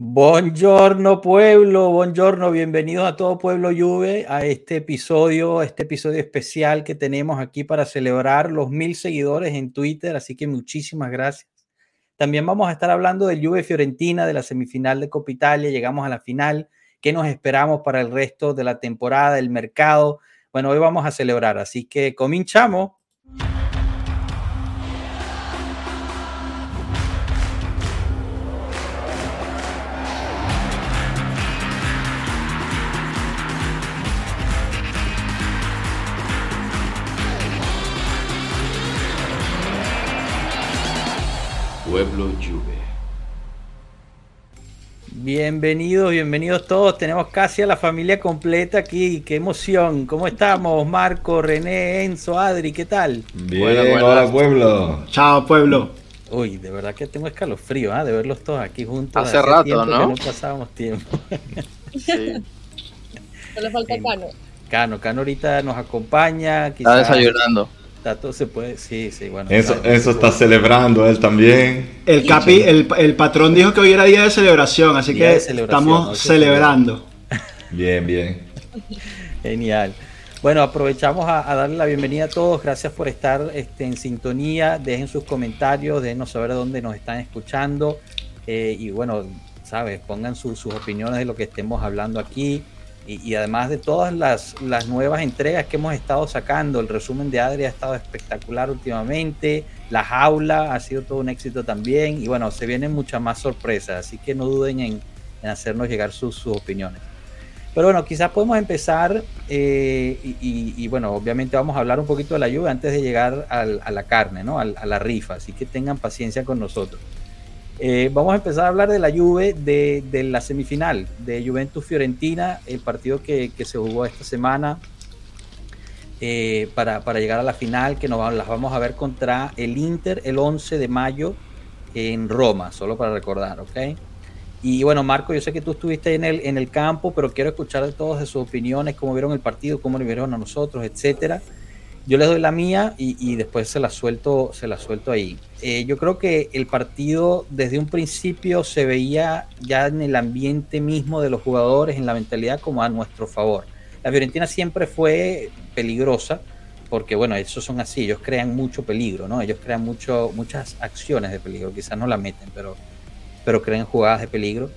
Buongiorno pueblo, buongiorno, bienvenidos a todo pueblo Juve a este episodio, este episodio especial que tenemos aquí para celebrar los mil seguidores en Twitter, así que muchísimas gracias. También vamos a estar hablando del Juve Fiorentina, de la semifinal de Copa Italia, llegamos a la final, qué nos esperamos para el resto de la temporada, el mercado. Bueno, hoy vamos a celebrar, así que cominchamos. Pueblo Juve. Bienvenidos, bienvenidos todos. Tenemos casi a la familia completa aquí. Qué emoción. ¿Cómo estamos? Marco, René, Enzo, Adri, ¿qué tal? Bien, hola pueblo. Chao pueblo. Uy, de verdad que tengo escalofrío, ¿ah? De verlos todos aquí juntos. Hace rato, ¿no? no pasábamos tiempo. Sí. Solo falta Cano. Cano, Cano ahorita nos acompaña. Está desayunando. Está todo se puede, sí, sí, bueno. Eso, claro. eso está celebrando él también. El, capi, el, el patrón dijo que hoy era día de celebración, así Día que celebración, estamos celebrando. Bien, bien. Genial. Bueno, aprovechamos a, a darle la bienvenida a todos. Gracias por estar este, en sintonía. Dejen sus comentarios, déjenos saber dónde nos están escuchando. Eh, y bueno, sabes, pongan su- sus opiniones de lo que estemos hablando aquí. Y, además de todas las, las nuevas entregas que hemos estado sacando, el resumen de Adri ha estado espectacular últimamente. La jaula ha sido todo un éxito también. Y bueno, se vienen muchas más sorpresas. Así que no duden en, en hacernos llegar sus, sus opiniones. Pero bueno, quizás podemos empezar eh, y, bueno, obviamente vamos a hablar un poquito de la lluvia antes de llegar al- a la carne, ¿no? Al- a la rifa, así que tengan paciencia con nosotros. Eh, vamos a empezar a hablar de la Juve de, de la semifinal de Juventus Fiorentina, el partido que, se jugó esta semana eh, para, llegar a la final, que nos las vamos a ver contra el Inter el 11 de mayo en Roma, solo para recordar, ¿ok? Y bueno, Marco, yo sé que tú estuviste en el, en el campo, pero quiero escuchar de todos sus opiniones, cómo vieron el partido, cómo lo vieron a nosotros, etcétera. Yo les doy la mía y, después se la suelto, se la suelto ahí. Eh, yo creo que el partido desde un principio se veía ya en el ambiente mismo de los jugadores, en la mentalidad como a nuestro favor. La Fiorentina siempre fue peligrosa, porque bueno, esos son así, ellos crean mucho peligro, ¿no? Ellos crean mucho, muchas acciones de peligro, quizás no la meten, pero, pero crean jugadas de peligro.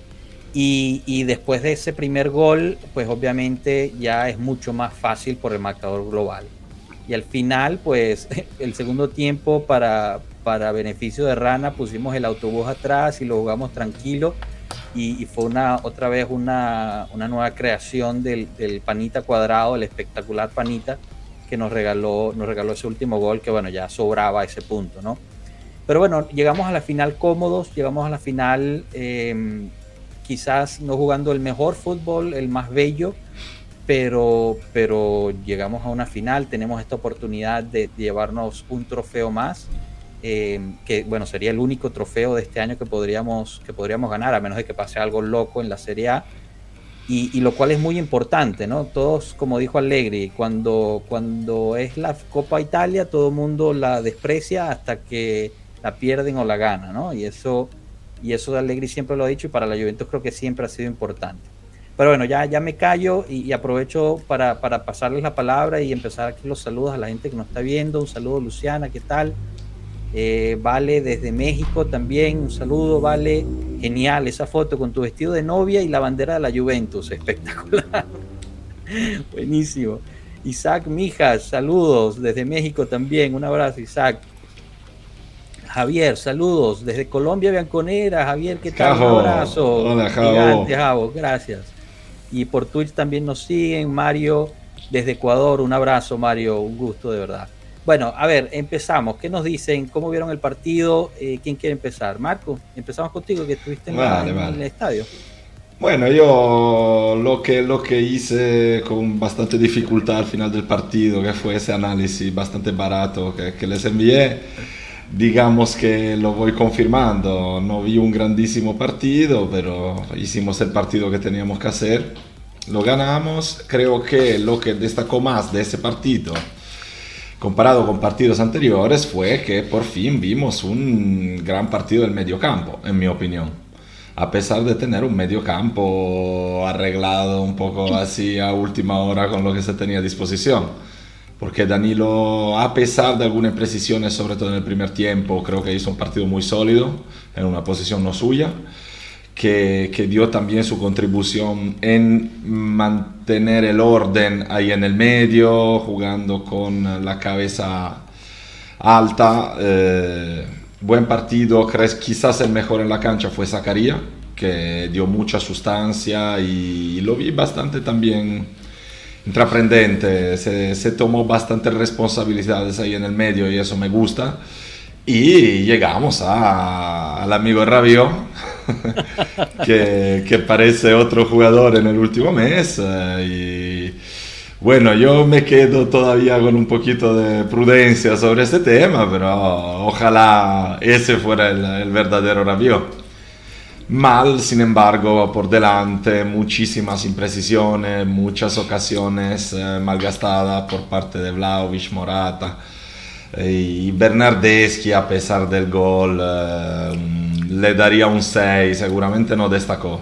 Y, y después de ese primer gol, pues obviamente ya es mucho más fácil por el marcador global. Y al final, pues el segundo tiempo para, para beneficio de Rana pusimos el autobús atrás y lo jugamos tranquilo. Y, fue una otra vez una, una nueva creación del, Panita cuadrado, el espectacular Panita, que nos regaló, nos regaló ese último gol que bueno, ya sobraba ese punto, ¿no? Pero bueno, llegamos a la final cómodos, llegamos a la final eh, quizás no jugando el mejor fútbol, el más bello, pero, pero llegamos a una final, tenemos esta oportunidad de, de llevarnos un trofeo más, eh, que bueno, sería el único trofeo de este año que podríamos, que podríamos ganar, a menos de que pase algo loco en la Serie A. Y, y lo cual es muy importante, ¿no? Todos, como dijo Allegri, cuando, cuando es la Copa Italia, todo el mundo la desprecia hasta que la pierden o la ganan, ¿no? Y eso, y eso de Allegri siempre lo ha dicho y para la Juventus creo que siempre ha sido importante. Pero bueno, ya, ya me callo y, y aprovecho para, para pasarles la palabra y empezar aquí los saludos a la gente que nos está viendo. Un saludo, Luciana, ¿qué tal? Eh, vale, desde México también, un saludo, Vale. Genial, esa foto con tu vestido de novia y la bandera de la Juventus, espectacular. Buenísimo. Isaac Mijas, saludos desde México también, un abrazo, Isaac. Javier, saludos desde Colombia, Bianconera. Javier, ¿qué tal? Javo. Un abrazo. Hola, Javo. Gigante, Javo, gracias. Y por Twitch también nos siguen. Mario, desde Ecuador, un abrazo, Mario, un gusto de verdad. Bueno, a ver, empezamos. ¿Qué nos dicen? ¿Cómo vieron el partido? Eh, ¿Quién quiere empezar? Marco, empezamos contigo, que estuviste en, la- Vale, en vale. el estadio. Bueno, yo lo que, lo que hice con bastante dificultad al final del partido, que fue ese análisis bastante barato que, que les envié, digamos que lo voy confirmando. No vi un grandísimo partido, pero hicimos el partido que teníamos que hacer. Lo ganamos. Creo que lo que destacó más de ese partido, comparado con partidos anteriores, fue que por fin vimos un gran partido del mediocampo, en mi opinión. a pesar de tener un medio campo arreglado un poco así a última hora con lo que se tenía a disposición. Porque Danilo, a pesar de algunas precisiones, sobre todo en el primer tiempo, creo que hizo un partido muy sólido, en una posición no suya, que, que dio también su contribución en mantener el orden ahí en el medio, jugando con la cabeza alta. eh, buen partido, crees quizás el mejor en la cancha fue Zacarías, que dio mucha sustancia y lo vi bastante también intraprendente, se, se tomó bastantes responsabilidades ahí en el medio y eso me gusta. Y llegamos a- al amigo Rabiot, que, parece otro jugador en el último mes. eh, bueno, yo me quedo todavía con un poquito de prudencia sobre este tema, pero ojalá ese fuera el, el verdadero Rabiot. Mal, sin embargo, por delante, muchísimas imprecisiones, muchas ocasiones eh, malgastadas por parte de Vlaovic, Morata eh, y Bernardeschi, a pesar del gol, eh, le daría un 6, seguramente no destacó,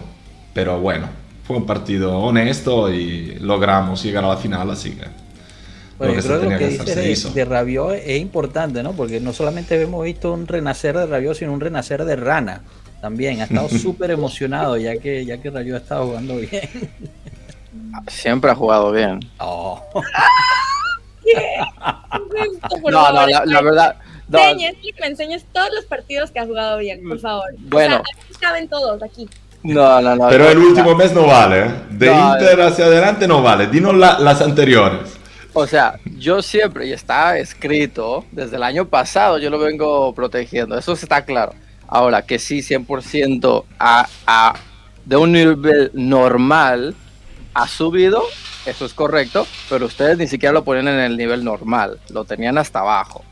pero bueno, fue un partido honesto y logramos llegar a la final, así que Bueno, lo que yo creo que lo que dices de, hizo. de Rabiot es importante, ¿no? Porque no solamente hemos visto un renacer de Rabiot, sino un renacer de Rana también. Ha estado súper emocionado ya que, ya que Rabiot ha estado jugando bien. Siempre ha jugado bien. Oh. No, no, la, la verdad. no, enseñes, me enseñes todos los partidos que ha jugado bien, por favor. Bueno. O sea, aquí caben todos aquí. no, no, no. Pero no, el no. último mes no vale, ¿eh? de No, Inter hacia adelante no vale, dinos la- las anteriores. O sea, yo siempre, y está escrito, desde el año pasado yo lo vengo protegiendo, eso está claro. Ahora, que sí, 100% a, a, de un nivel normal ha subido, eso es correcto, pero ustedes ni siquiera lo ponen en el nivel normal, lo tenían hasta abajo.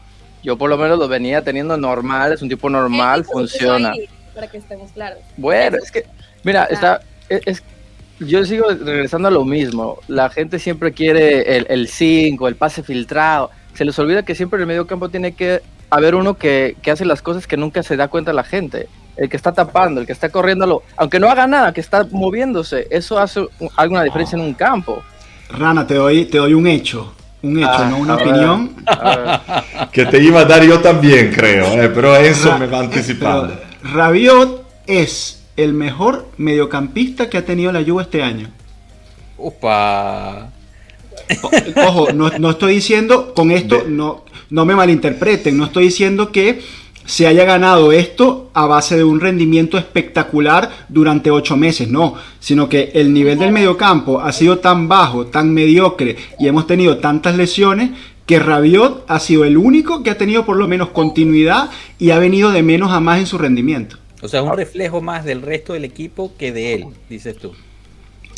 Yo por lo menos lo venía teniendo normal, es un tipo normal, funciona. Para que estemos claros. Bueno, es que, mira, Ah. está, es, es- yo sigo regresando a lo mismo. La gente siempre quiere el- el 5, el, pase filtrado. Se les olvida que siempre el medio campo tiene que haber uno que, que hace las cosas que nunca se da cuenta la gente. El que está tapando, el que está corriendo, lo- aunque no haga nada, que está moviéndose, eso hace un- alguna diferencia en un campo. Rana, te doy, te doy un hecho. Un hecho, Ah, no una opinión. Ver, Que te iba a dar yo también, creo, eh, pero eso Ra- me va anticipando. Rabiot es el mejor mediocampista que ha tenido la Juve este año. Upa. Ojo, no, no estoy diciendo, con esto no, no me malinterpreten, no estoy diciendo que se haya ganado esto a base de un rendimiento espectacular durante ocho meses, no, sino que el nivel del mediocampo ha sido tan bajo, tan mediocre y hemos tenido tantas lesiones que Rabiot ha sido el único que ha tenido por lo menos continuidad y ha venido de menos a más en su rendimiento. O sea, es un reflejo más del resto del equipo que de él, dices tú.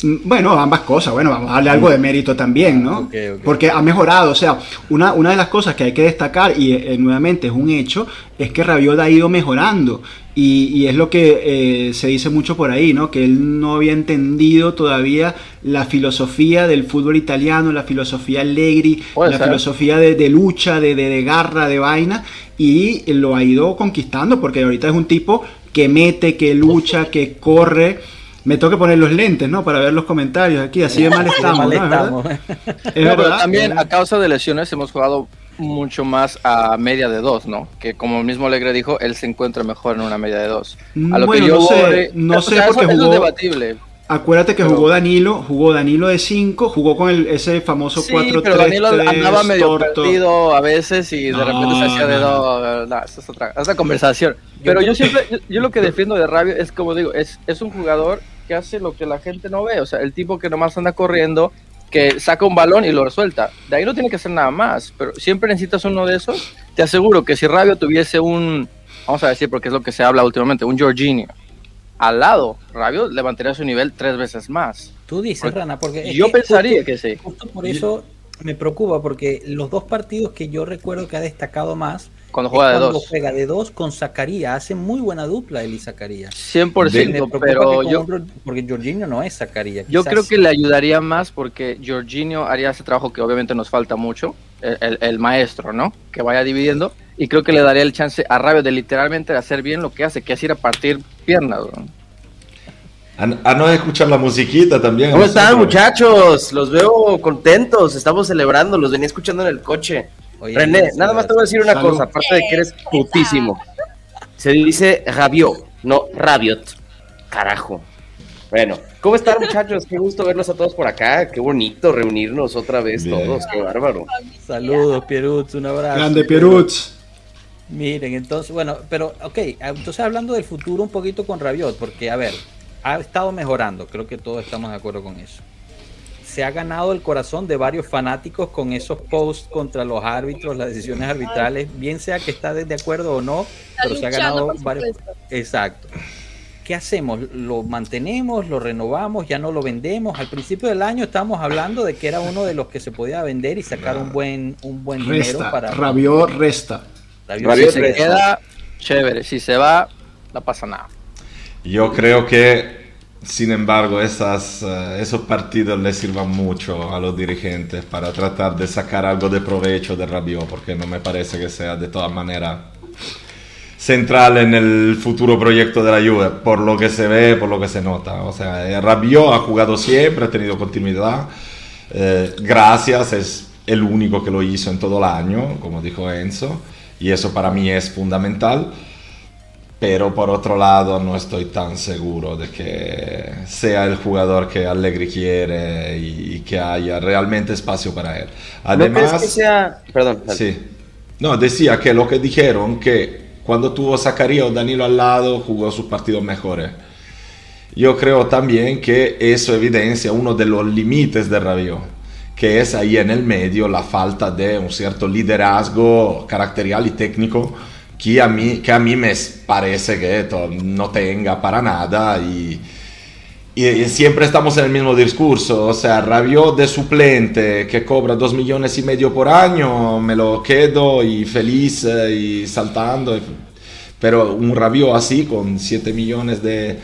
Mm, Bueno, ambas cosas. Bueno, vamos a darle algo de mérito también, ¿no? Porque ha mejorado. O sea, una, una de las cosas que hay que destacar, y eh, nuevamente es un hecho, es que Rabiot ha ido mejorando. Y, y es lo que eh, se dice mucho por ahí, ¿no? Que él no había entendido todavía la filosofía del fútbol italiano, la filosofía Allegri, la ser. filosofía de, de lucha, de, de- de garra, de vaina. Y lo ha ido conquistando, porque ahorita es un tipo que mete, que lucha, que corre. Me tengo que poner los lentes, ¿no? Para ver los comentarios aquí. Así de mal estamos, Mal ¿no? ¿Es verdad? Es No, pero verdad, también a causa de lesiones hemos jugado mucho más a media de dos, ¿no? Que como el mismo Alegre dijo, él se encuentra mejor en una media de dos. A lo Bueno, que yo no sé, voy- no o sé sea, porque eso, eso jugó- es debatible. Acuérdate que Pero- jugó Danilo, jugó Danilo de 5, jugó con el, ese famoso Sí, 4-3. pero Danilo andaba medio torto. perdido a veces y de No, repente se hacía de no, dos. No, eso es otra, otra conversación. Pero yo siempre, yo, yo lo que defiendo de Rabio es como digo, es, es un jugador que hace lo que la gente no ve. O sea, el tipo que nomás anda corriendo, que saca un balón y lo resuelta. De ahí no tiene que hacer nada más. Pero siempre necesitas uno de esos. Te aseguro que si Rabio tuviese un, vamos a decir porque es lo que se habla últimamente, un Jorginho al lado, Rabio levantaría su nivel tres veces más. Tú dices, Porque Rana, porque Yo que pensaría justo- que sí. Justo por eso me preocupa, porque los dos partidos que yo recuerdo que ha destacado más Cuando juega de cuando dos. juega de dos con Zacarías. Hace muy buena dupla él y Zacarías. 100%, Me preocupa pero yo, otro- porque Jorginho no es Zacarías. Yo creo que le ayudaría más porque Jorginho haría ese trabajo que obviamente nos falta mucho, el, el- el maestro, ¿no? Que vaya dividiendo. Y creo que le daría el chance a Rabio de literalmente hacer bien lo que hace, que es ir a partir piernas. ¿no? A, no escuchar la musiquita también. ¿Cómo están, muchachos? Los veo contentos, estamos celebrando, los venía escuchando en el coche. Oye, René, nada más te voy a decir una Salud. cosa, aparte de que eres putísimo. Se dice rabiot, no rabiot. Carajo. Bueno, ¿cómo están, muchachos? Qué gusto verlos a todos por acá. Qué bonito reunirnos otra vez Bien. todos. Qué bárbaro. Saludos, Pierutz, un abrazo. Grande Pierutz. Miren, entonces, bueno, pero, ok, entonces hablando del futuro un poquito con Rabiot, porque, a ver, ha estado mejorando, creo que todos estamos de acuerdo con eso. Se ha ganado el corazón de varios fanáticos con esos posts contra los árbitros, las decisiones arbitrales, bien sea que está de acuerdo o no, Está pero se ha ganado varios... Exacto. ¿Qué hacemos? ¿Lo mantenemos? ¿Lo renovamos? ¿Ya no lo vendemos? Al principio del año estábamos hablando de que era uno de los que se podía vender y sacar un buen, un buen dinero Resta. para... Rabiot resta. Rabiot se resta. queda, chévere. Si se va, no pasa nada. Yo creo que, sin embargo, esas, eh, esos partidos le sirvan mucho a los dirigentes para tratar de sacar algo de provecho de Rabiot, porque no me parece que sea de todas maneras central en el futuro proyecto de la Juve, por lo que se ve, por lo que se nota. O sea, eh, Rabiot ha jugado siempre, ha tenido continuidad. Eh, gracias, es el único que lo hizo en todo el año, como dijo Enzo, y eso para mí es fundamental. Pero por otro lado no estoy tan seguro de que sea el jugador que Allegri quiere y, y que haya realmente espacio para él. ¿No crees que Además, sea... Perdón. sí. No, decía que lo que dijeron que cuando tuvo Zacarías o Danilo al lado jugó sus partidos mejores. Yo creo también que eso evidencia uno de los límites de Rabiot, que es ahí en el medio la falta de un cierto liderazgo caracterial y técnico que a mí, que a mí me parece que no tenga para nada y, y, y siempre estamos en el mismo discurso, o sea, Rabiot de suplente que cobra dos millones y medio por año, me lo quedo y feliz eh, y saltando, pero un Rabiot así con 7 millones de,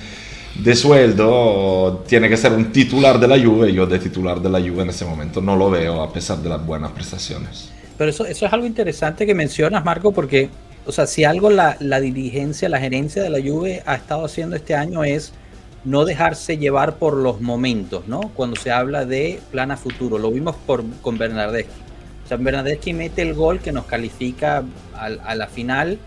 de sueldo tiene que ser un titular de la Juve, yo de titular de la Juve en ese momento no lo veo a pesar de las buenas prestaciones. Pero eso, eso es algo interesante que mencionas, Marco, porque, o sea, si algo la, la dirigencia, la gerencia de la Juve ha estado haciendo este año es no dejarse llevar por los momentos, ¿no? Cuando se habla de plan a futuro. Lo vimos por, con Bernardeschi. O sea, Bernardeschi mete el gol que nos califica al- a, la final.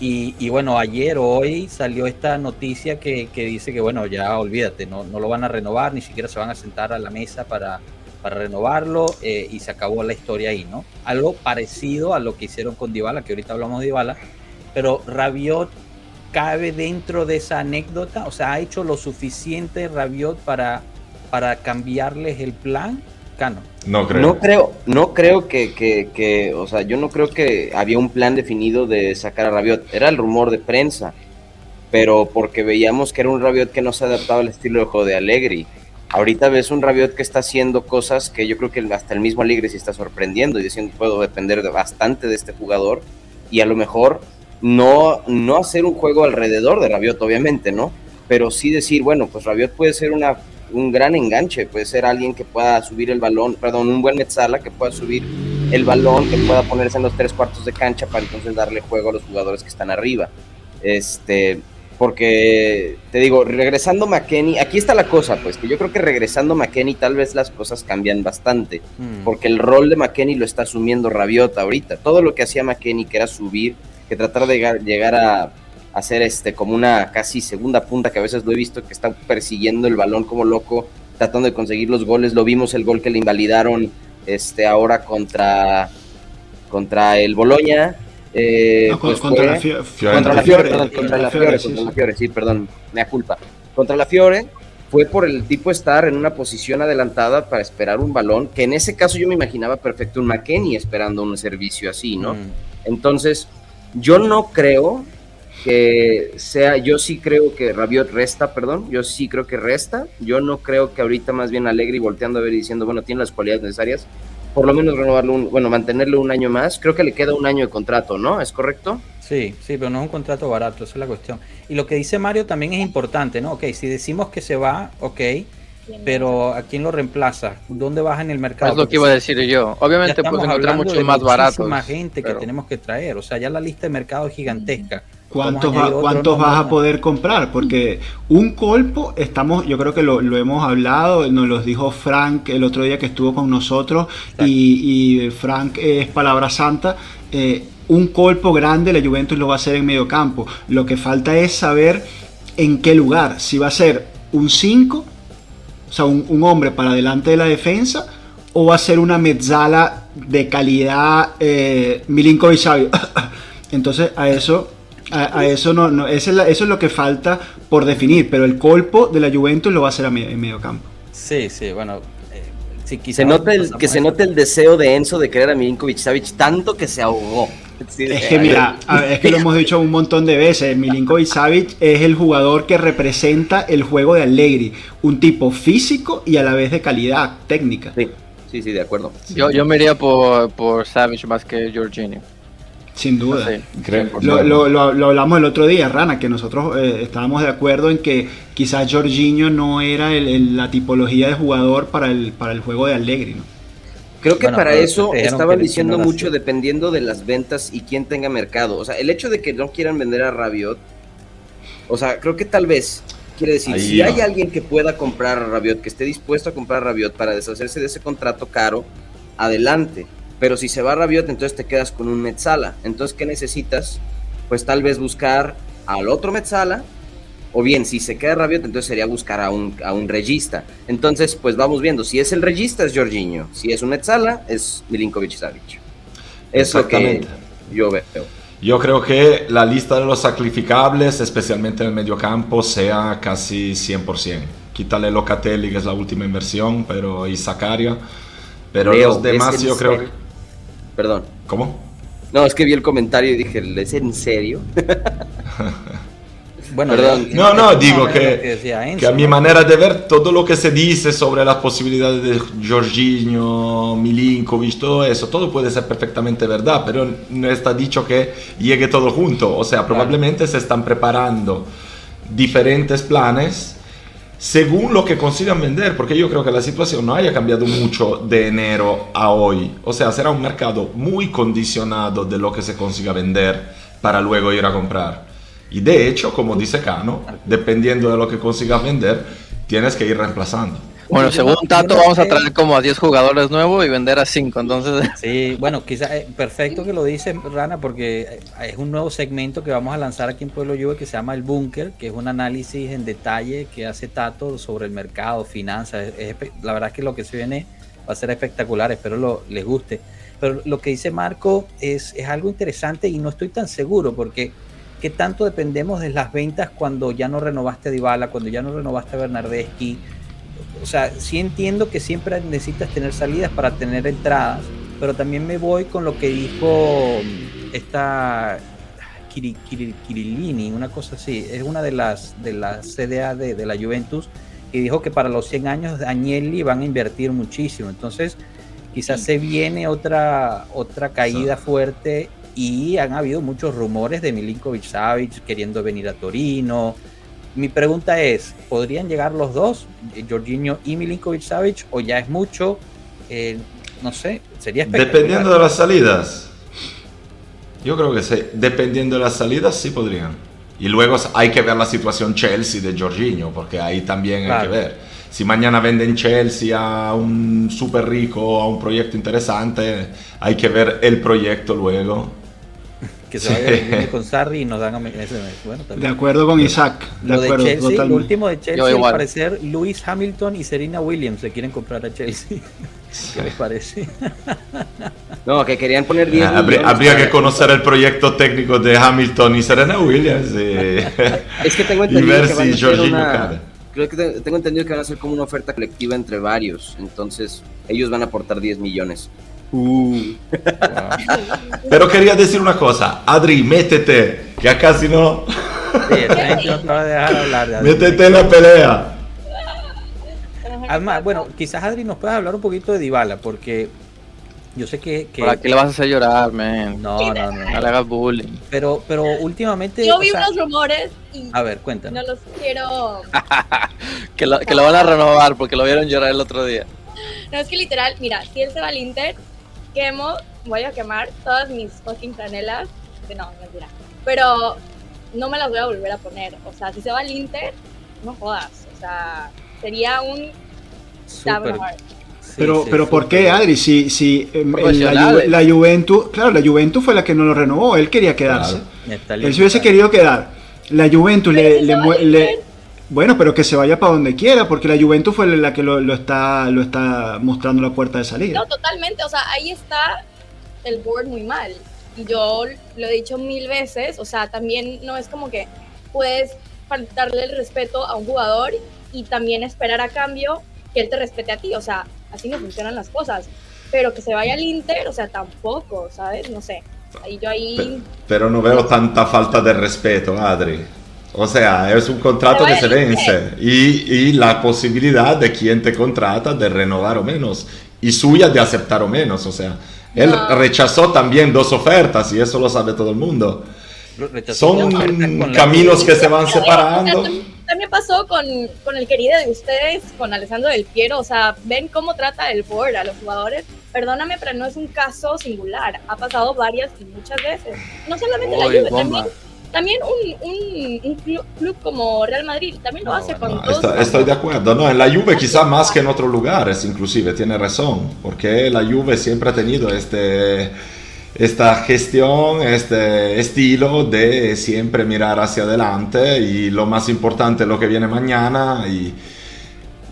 Y, y bueno, ayer o hoy salió esta noticia que, que dice que, bueno, ya olvídate, no, no lo van a renovar, ni siquiera se van a sentar a la mesa para, para renovarlo eh, y se acabó la historia ahí, ¿no? Algo parecido a lo que hicieron con Dybala, que ahorita hablamos de Dybala, pero Rabiot cabe dentro de esa anécdota, o sea, ha hecho lo suficiente Rabiot para, para cambiarles el plan, Cano. No creo. No creo, no creo que, que, que, o sea, yo no creo que había un plan definido de sacar a Rabiot. Era el rumor de prensa, pero porque veíamos que era un Rabiot que no se adaptaba al estilo de juego de Allegri. Ahorita ves un Rabiot que está haciendo cosas que yo creo que hasta el mismo Allegri se está sorprendiendo y diciendo puedo depender de bastante de este jugador y a lo mejor no, no hacer un juego alrededor de Rabiot, obviamente, ¿no? Pero sí decir, bueno, pues Rabiot puede ser una un gran enganche, puede ser alguien que pueda subir el balón, perdón, un buen Metzala que pueda subir el balón, que pueda ponerse en los tres cuartos de cancha para entonces darle juego a los jugadores que están arriba. Este, porque te digo, regresando McKenny, aquí está la cosa, pues que yo creo que regresando McKenny tal vez las cosas cambian bastante, Mm. porque el rol de McKenny lo está asumiendo Rabiot ahorita. Todo lo que hacía McKenny, que era subir, que tratar de llegar, llegar a hacer este como una casi segunda punta que a veces lo he visto que está persiguiendo el balón como loco, tratando de conseguir los goles. Lo vimos el gol que le invalidaron este ahora contra contra el Boloña. Eh, No, pues contra fue- la Fio- Fiorentina. contra la Fiore, Fiore, perdón, contra la Fiore, Fiore, sí, contra sí. la Fiore, sí, perdón, me culpa. Contra la Fiore fue por el tipo estar en una posición adelantada para esperar un balón, que en ese caso yo me imaginaba perfecto un McKenny esperando un servicio así, ¿no? Mm. Entonces, yo no creo que sea, yo sí creo que Rabiot resta, perdón, yo sí creo que resta, yo no creo que ahorita más bien Alegri volteando a ver y diciendo, bueno, tiene las cualidades necesarias, por lo menos renovarlo, un, bueno, mantenerlo un año más, creo que le queda un año de contrato, ¿no? ¿Es correcto? Sí, sí, pero no es un contrato barato, esa es la cuestión. Y lo que dice Mario también es importante, ¿no? Ok, si decimos que se va, ok, pero ¿a quién lo reemplaza? ¿Dónde baja en el mercado? Es lo que iba a decir yo. Obviamente estamos puedes encontrar mucho de más baratos. muchísima gente que tenemos que traer. O sea, ya la lista de mercado es gigantesca. ¿Cuántos, Vamos a va- cuántos vas a poder comprar? Porque un colpo, estamos, yo creo que lo, lo hemos hablado, nos lo dijo Frank el otro día que estuvo con nosotros y, y Frank es palabra santa. eh, un colpo grande la Juventus lo va a hacer en medio campo. Lo que falta es saber en qué lugar. Si va a ser un 5, o sea, un, un hombre para delante de la defensa, o va a ser una mezzala de calidad eh, Milinkovic. Entonces, a eso, a, a eso no, no esa es la- eso es lo que falta por definir, pero el colpo de la Juventus lo va a hacer a me- en medio campo. Sí, sí, bueno. eh, sí, quizás Se nota el, que se eso. nota el deseo de Enzo de querer a Milinkovic Savic tanto que se ahogó. Sí, Es que mira, ver, es que lo hemos dicho un montón de veces, Milinkovic Savic es el jugador que representa el juego de Allegri, un tipo físico y a la vez de calidad técnica. Sí, sí, sí, de acuerdo. Yo, yo me iría por, por Savage más que Jorginho. Sin duda. Sí. Creo- Lo, lo- lo- lo hablamos el otro día, Rana, que nosotros eh, estábamos de acuerdo en que quizás Jorginho no era el- el- la tipología de jugador para el, para el juego de Allegri, ¿no? Creo que Bueno, para eso estaban diciendo mucho así. dependiendo de las ventas y quién tenga mercado. O sea, el hecho de que no quieran vender a Rabiot, o sea, creo que tal vez quiere decir, Ahí si hay alguien que pueda comprar a Rabiot, que esté dispuesto a comprar a Rabiot para deshacerse de ese contrato caro, adelante. Pero si se va Rabiot, entonces te quedas con un Metzala. Entonces, ¿qué necesitas? Pues tal vez buscar al otro Metzala o bien, si se queda Rabiot, entonces sería buscar a un, a un regista. Entonces, pues vamos viendo. Si es el regista, es Jorginho. Si es un Metzala, es Milinkovic Savic. Es lo que Exactamente. yo veo. Yo creo que la lista de los sacrificables, especialmente en el mediocampo, sea casi 100%. Quítale Locatelli, que es la última inversión, pero y Zacaria. Pero Leo, los demás ¿es en yo creo serio? Perdón. ¿Cómo? No, es que vi el comentario y dije, ¿es en serio? Bueno, Perdón. No, no, digo que, que a mi manera de ver todo lo que se dice sobre las posibilidades de Jorginho, Milinkovic, todo eso, todo puede ser perfectamente verdad, pero no está dicho que llegue todo junto. O sea, probablemente se están preparando diferentes planes según lo que consigan vender, porque yo creo que la situación no haya cambiado mucho de enero a hoy. O sea, será un mercado muy condicionado de lo que se consiga vender para luego ir a comprar. Y de hecho, como dice Cano, dependiendo de lo que consigas vender, tienes que ir reemplazando. Bueno, según Tato, vamos a traer como a 10 jugadores nuevos y vender a 5. Entonces, Sí, bueno, quizás perfecto que lo dice Rana porque eh, es un nuevo segmento que vamos a lanzar aquí en Pueblo Juve que se llama El Búnker, que es un análisis en detalle que hace Tato sobre el mercado, finanzas. Es espe- la verdad es que lo que se viene va a ser espectacular, espero lo, les guste. Pero lo que dice Marco es, es algo interesante y no estoy tan seguro porque qué tanto dependemos de las ventas cuando ya no renovaste a Dybala, cuando ya no renovaste a Bernardeschi. O sea, sí entiendo que siempre necesitas tener salidas para tener entradas, pero también me voy con lo que dijo mm, esta Kiri- Kiri- Kirillini, una cosa así, es una de las de las CDA de, de la Juventus, y dijo que para los 100 años de Agnelli van a invertir muchísimo, entonces quizás se viene otra, otra caída fuerte y han habido muchos rumores de Milinkovic Savic queriendo venir a Torino. Mi pregunta es, ¿podrían llegar los dos, eh, Jorginho y Milinkovic Savic, o ya es mucho? Eh, no sé, sería espectacular. Dependiendo de las salidas. Yo creo que sí. Dependiendo de las salidas, sí podrían. Y luego hay que ver la situación Chelsea de Jorginho, porque ahí también hay que ver. Si mañana venden Chelsea a un super rico, a un proyecto interesante, hay que ver el proyecto luego. Que se vaya Jorginho con Sarri y nos dan a ese mes. Bueno, De también. acuerdo con Isaac. De Lo de acuerdo, Chelsea, lo totalmente. último de Chelsea, al parecer, Lewis Hamilton y Serena Williams se quieren comprar a Chelsea. ¿Qué les parece? No, que querían poner 10 Ah, habría, millones habría que conocer el proyecto técnico de Hamilton y Serena Williams. y- Es que tengo y entendido ver que van a si una... Creo que te- tengo entendido que van a hacer como una oferta colectiva entre varios. Entonces, ellos van a aportar 10 millones. Uh, Pero quería decir una cosa. Adri, métete, que acá si no, Sí, no te va a dejar hablar. de Adri. métete en la pelea. Además, bueno, quizás Adri nos pueda hablar un poquito de Dybala, porque yo sé que... que- ¿para qué le vas a hacer llorar, man? No, no, no. No le hagas bullying. Pero, pero últimamente... Yo o vi sea, unos rumores y A ver, cuéntanos. no los quiero. Que lo, que lo van a renovar porque lo vieron llorar el otro día. No, es que literal, mira, si él se va al Inter, quemo, voy a quemar todas mis fucking franelas. Que no, mentira. Pero no me las voy a volver a poner. O sea, si se va al Inter, no jodas. O sea, sería un. Sí, Pero, sí, pero ¿por qué, Adri? Si, si em, la. Ju- la Juventus, claro, la Juventus fue la que no lo renovó, él quería quedarse. Claro. Él se hubiese querido quedar. La Juventus le, le le-. Bueno, pero que se vaya para donde quiera, porque la Juventus fue la que lo, lo está, lo está mostrando la puerta de salida. No, totalmente. O sea, ahí está el board muy mal. Y yo lo he dicho mil veces. O sea, también no es como que puedes faltarle el respeto a un jugador y también esperar a cambio que él te respete a ti. O sea, así no funcionan las cosas. Pero que se vaya al Inter, o sea, tampoco, ¿sabes? No sé. Ahí yo ahí. Pe- Pero no veo tanta falta de respeto, Adri. O sea, es un contrato que se vence y, y la posibilidad de quien te contrata de renovar o menos y suya de aceptar o menos. O sea, él No. rechazó también dos ofertas y eso lo sabe todo el mundo. Rechazó Son la- caminos que se van separando. o sea, tam- también pasó con, con el querido de ustedes, con Alessandro Del Piero. O sea, ven cómo trata el board a los jugadores. Perdóname, pero no es un caso singular. Ha pasado varias y muchas veces. No solamente la Uy, Juve, también, también un, un, un club, club como Real Madrid también lo hace con No, todos. estoy, estoy de acuerdo. No, en la Juve quizá más que en otros lugares, inclusive, tiene razón, porque la Juve siempre ha tenido este, esta gestión, este estilo de siempre mirar hacia adelante y lo más importante es lo que viene mañana y,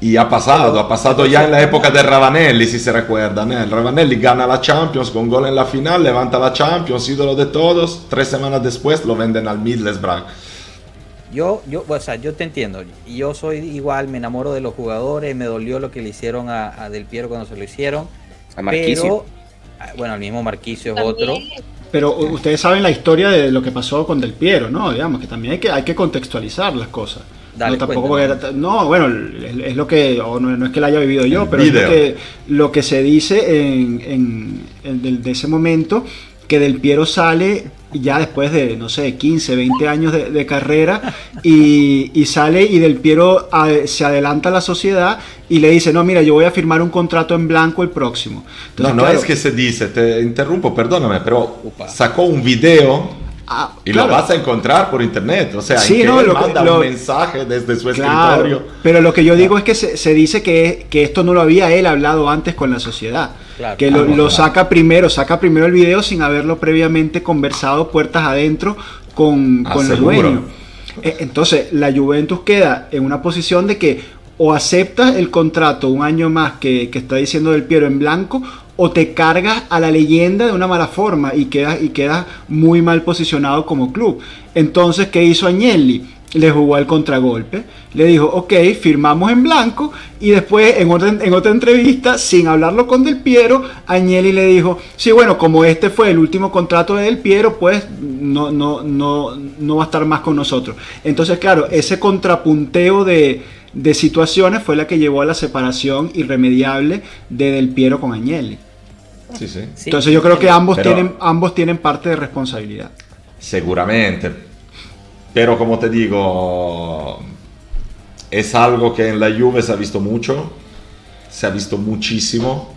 y ha pasado, ha pasado ya en la época de Ravanelli, si se recuerdan. ¿eh? Ravanelli gana la Champions con gol en la final, levanta la Champions, ídolo de todos, tres semanas después lo venden al Middlesbrough. Yo, yo, o sea, yo te entiendo. Yo soy igual, me enamoro de los jugadores, me dolió lo que le hicieron a, a Del Piero cuando se lo hicieron. A Marquisio. Pero, ah, bueno, el mismo Marquicio es otro. Pero ustedes saben la historia de lo que pasó con Del Piero, ¿no? Digamos que también hay que, hay que contextualizar las cosas. Dale, no, tampoco ta- no, bueno, es, es lo que, o no, no es que la haya vivido yo, El pero es lo video. que, lo que se dice en, en, en del- de ese momento, que Del Piero sale ya después de, no sé, 15, 20 años de, de carrera y, y sale y Del Piero a- se adelanta a la sociedad y le dice, no, mira, yo voy a firmar un contrato en blanco el próximo. No, Entonces, no claro, es que se dice, te interrumpo, perdóname, pero sacó un video ah, y claro. lo vas a encontrar por internet. O sea, Sí, no, él lo que- manda lo- un mensaje desde su Claro, escritorio. pero lo que yo digo es que se, se dice que, que esto no lo había él hablado antes con la sociedad. Claro. que lo, no, lo claro. saca primero, saca primero el video sin haberlo previamente conversado puertas adentro con, Ah, con los dueños. Eh, Entonces, la Juventus queda en una posición de que o aceptas el contrato un año más que, que está diciendo Del Piero en blanco, o te cargas a la leyenda de una mala forma y quedas, y quedas muy mal posicionado como club. Entonces, ¿qué hizo Agnelli? Le jugó al contragolpe, le dijo, ok, firmamos en blanco, y después en otra, en otra entrevista, sin hablarlo con Del Piero, Agnelli le dijo, sí, bueno, como este fue el último contrato de Del Piero, pues no, no, no, no va a estar más con nosotros. Entonces, claro, ese contrapunteo de, de situaciones fue la que llevó a la separación irremediable de Del Piero con Agnelli. Sí, sí. Sí, Entonces yo creo que ambos, Pero- tienen, ambos tienen parte de responsabilidad. Seguramente. Pero como te digo, es algo que en la Juve se ha visto mucho, se ha visto muchísimo.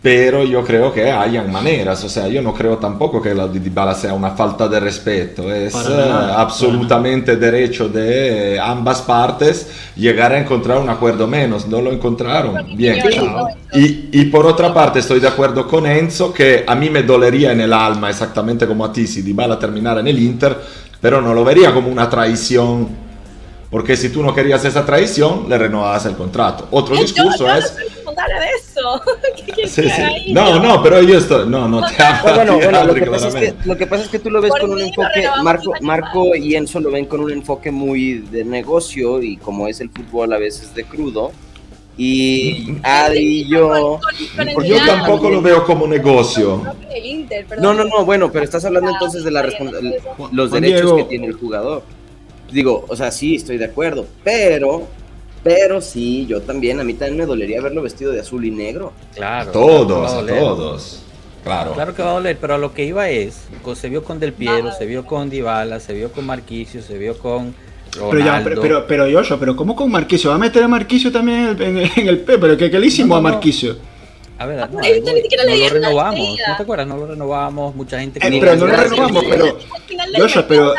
Pero yo creo que hayan maneras, o sea, yo no creo tampoco que la de Dybala sea una falta de respeto, es eh, nada, absolutamente derecho de ambas partes llegar a encontrar un acuerdo menos, no lo encontraron, bien. Y, y por otra parte estoy de acuerdo con Enzo que a mí me dolería en el alma, exactamente como a ti, si Dybala terminara en el Inter, pero no lo vería como una traición, porque si tú no querías esa traición, le renovabas el contrato. Otro Yo- discurso es... responsable de eso. ¿Qué quieres Sí, sí. No, no, pero yo estoy... No, no te hablo No, bueno, bueno, lo que, pasa es que, lo que pasa es que tú lo ves Por con un enfoque, Marco, Marco y Enzo lo ven con un enfoque muy de negocio y como es el fútbol a veces de crudo. Y Adi y yo... Yo tampoco lo veo como negocio. no. No, no, no, bueno, pero estás hablando entonces de la los derechos que tiene el jugador. Digo, o sea, sí, estoy de acuerdo, pero, pero sí, yo también, a mí también me dolería verlo vestido de azul y negro. Claro. Todos, claro a todos. Claro. Claro que va a doler, pero a lo que iba es, se vio con Del Piero, se vio con Dybala, se vio con Marquisio, se vio con Ronaldo. Pero, ya, pero, pero, pero Joshua, pero ¿cómo con Marquisio? ¿Va a meter a Marquisio también en el, en el- P? ¿Pero qué, qué le hicimos No, no, a. Marquisio? A ver, Ah, no, lo renovamos. ¿no te acuerdas? No lo renovamos, mucha gente Eh, pero no lo renovamos, pero- Joshua, pero-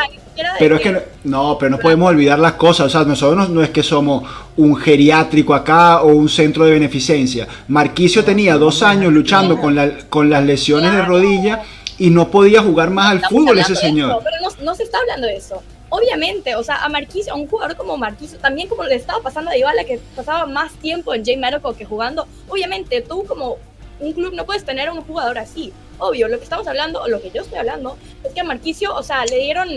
Pero es que no, no, pero no podemos olvidar las cosas. O sea, nosotros no, no es que somos un geriátrico acá o un centro de beneficencia. Marquicio tenía dos años luchando con, la- con las lesiones de rodilla y no podía jugar más al Estamos fútbol ese señor. eso, pero no, no se está hablando de eso. Obviamente, o sea, a Marquisio, a un jugador como Marquisio, también como le estaba pasando a Dybala, que pasaba más tiempo en J Medical que jugando, obviamente tú como un club no puedes tener a un jugador así. Obvio, lo que estamos hablando, o lo que yo estoy hablando, es que a Marquisio, o sea, le dieron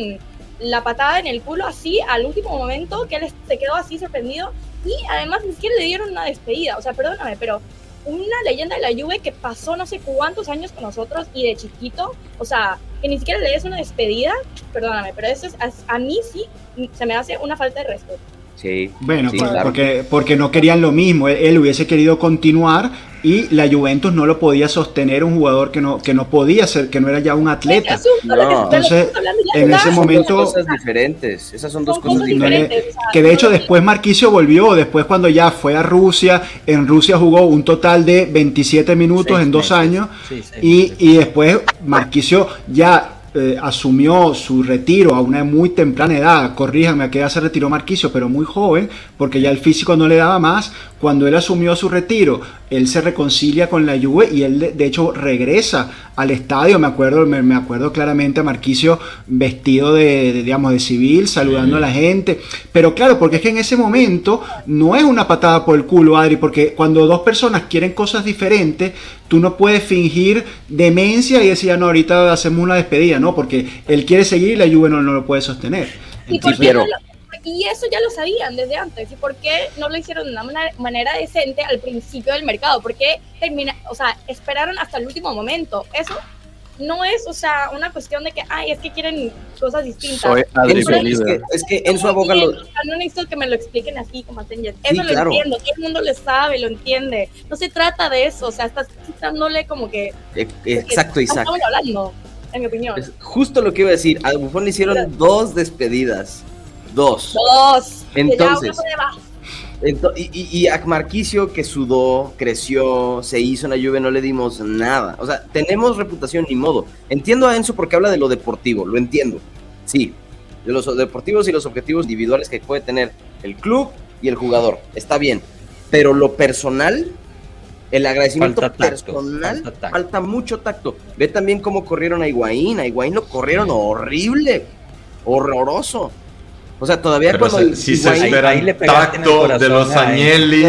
la patada en el culo así al último momento, que él se quedó así sorprendido, y además ni siquiera le dieron una despedida. O sea, perdóname, pero una leyenda de la Juve que pasó no sé cuántos años con nosotros y de chiquito, o sea, que ni siquiera le des una despedida, perdóname, pero eso es, a, a mí sí se me hace una falta de respeto. Sí. Bueno, sí, por- claro. porque, porque no querían lo mismo. Él, él hubiese querido continuar y la Juventus no lo podía sostener un jugador que no, que no podía ser, que no era ya un atleta. Entonces, en ese Son momento- dos cosas diferentes. Esas son dos Son cosas diferentes. que de hecho después Marquicio volvió, después cuando ya fue a Rusia, en Rusia jugó un total de 27 minutos Seis en dos meses. años Sí, y, y después Marquicio ya eh, asumió su retiro a una muy temprana edad, corríjame a qué edad se retiró Marquicio, pero muy joven, porque ya el físico no le daba más, cuando él asumió su retiro, él se reconcilia con la Juve y él de, hecho regresa al estadio, me acuerdo, me, me acuerdo claramente a Marquicio vestido de, de, digamos, de civil, saludando a la gente, pero claro, porque es que en ese momento no es una patada por el culo, Adri, porque cuando dos personas quieren cosas diferentes, tú no puedes fingir demencia y decir, "Ah, no, ahorita hacemos una despedida, ¿no? Porque él quiere seguir y la Juve no, no lo puede sostener. ¿Y, por qué pero- no lo- y eso ya lo sabían desde antes. ¿Y por qué no lo hicieron de una mana- manera decente al principio del mercado? ¿Por qué termina, o sea, esperaron hasta el último momento? Eso no es, o sea, una cuestión de que, ay, es que quieren cosas distintas. Soy Adri Enzo, es, que, es que Enzo aboga lo, O sea, no necesito que me lo expliquen así como hacen Eso Sí, lo claro. entiendo, todo el mundo lo sabe, lo entiende. No se trata de eso, o sea, estás quitándole como que... eh, Exacto, Isaac. Estamos hablando, en mi opinión. Es justo lo que iba a decir. A Buffon le hicieron dos despedidas. Dos. Dos. Entonces. Ento- y, y, y a Marquicio que sudó, creció, se hizo en la lluvia, no le dimos nada. O sea, tenemos reputación ni modo. Entiendo a Enzo porque habla de lo deportivo, lo entiendo. Sí, de los deportivos y los objetivos individuales que puede tener el club y el jugador. Está bien. Pero lo personal, el agradecimiento Falta tacto, personal, falta mucho tacto. Ve también cómo corrieron a Higuaín. A Higuaín lo corrieron horrible, horroroso. O sea, todavía Pero cuando se- si se Higuaín- ahí esperan tacto de corazón, los ay. Agnelli,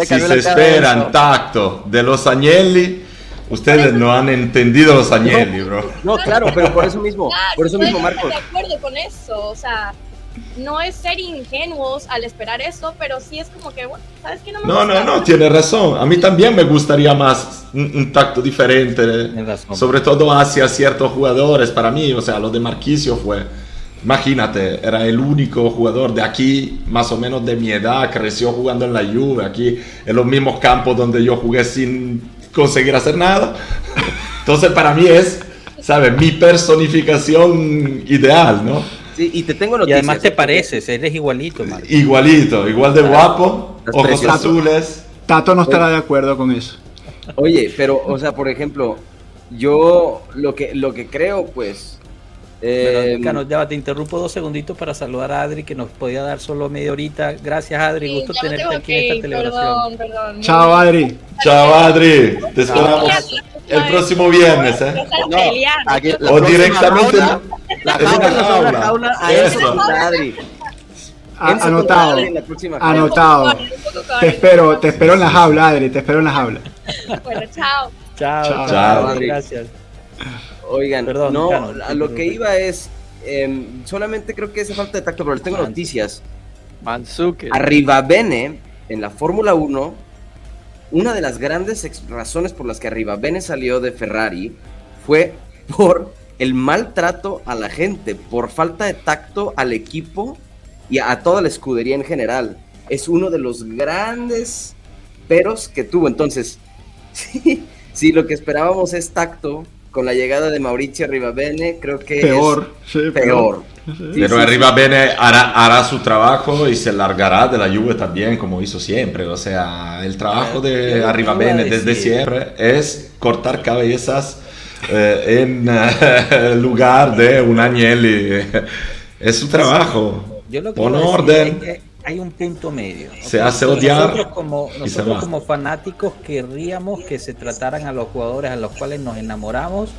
si se esperan Enzo. tacto de los Agnelli, ustedes no han entendido los Agnelli, bro. No, claro, pero por eso mismo, Claro, por eso mismo, Marcos. de acuerdo con eso, o sea, no es ser ingenuos al esperar eso, pero sí es como que, bueno, ¿sabes qué? No, me No, gusta. no, no, tiene razón. A mí también me gustaría más un, un tacto diferente, sobre todo hacia ciertos jugadores. Para mí, o sea, lo de Marquisio fue, imagínate, era el único jugador de aquí, más o menos de mi edad, creció jugando en la Juve, aquí en los mismos campos donde yo jugué sin conseguir hacer nada. Entonces, para mí es, ¿sabes? Mi personificación ideal, ¿no? Sí, y te tengo Y noticias. además te pareces, eres igualito, Marco. Igualito, igual de guapo, Estás ojos precioso. azules. Tato no estará de acuerdo con eso. Oye, pero, o sea, por ejemplo, yo lo que, lo que creo, pues. Eh, Cano, ya te interrumpo dos segunditos para saludar a Adri, que nos podía dar solo media horita. Gracias, Adri. Sí, Gusto tenerte aquí en esta celebración. Perdón, perdón. Chao, Adri. Chao, Adri. Te esperamos el próximo viernes, ¿eh? No, aquí- O directamente jaula, la jaula a Eso. Adri. A- anotado. Anotado. Te espero, te espero en la jaula, Adri, te espero en la jaula. Bueno, chao. Chao, Chao. chao, Adri. Gracias. Oigan, Perdón, no, Cano, a lo que iba es. em, solamente creo que es falta de tacto, pero les tengo noticias. Manzuke. Arribabene en la Fórmula 1, una de las grandes razones por las que Arribabene salió de Ferrari fue por el maltrato a la gente, por falta de tacto al equipo y a toda la escudería en general. Es uno de los grandes peros que tuvo. Entonces, sí, si lo que esperábamos es tacto con la llegada de Mauricio Arribabene, creo que Peor, sí, es peor. Sí, Pero sí, arriba Bene hará, hará su trabajo y se largará de la Juve también, como hizo siempre. O sea, el trabajo de lo que arriba iba a Bene desde siempre es cortar cabezas eh, en eh, lugar de un Agnelli Es su trabajo. Yo lo que Pon quiero decir orden. es que hay un punto medio. Se hace odiar Nosotros como, nosotros fanáticos querríamos que se trataran a los jugadores a los cuales nos enamoramos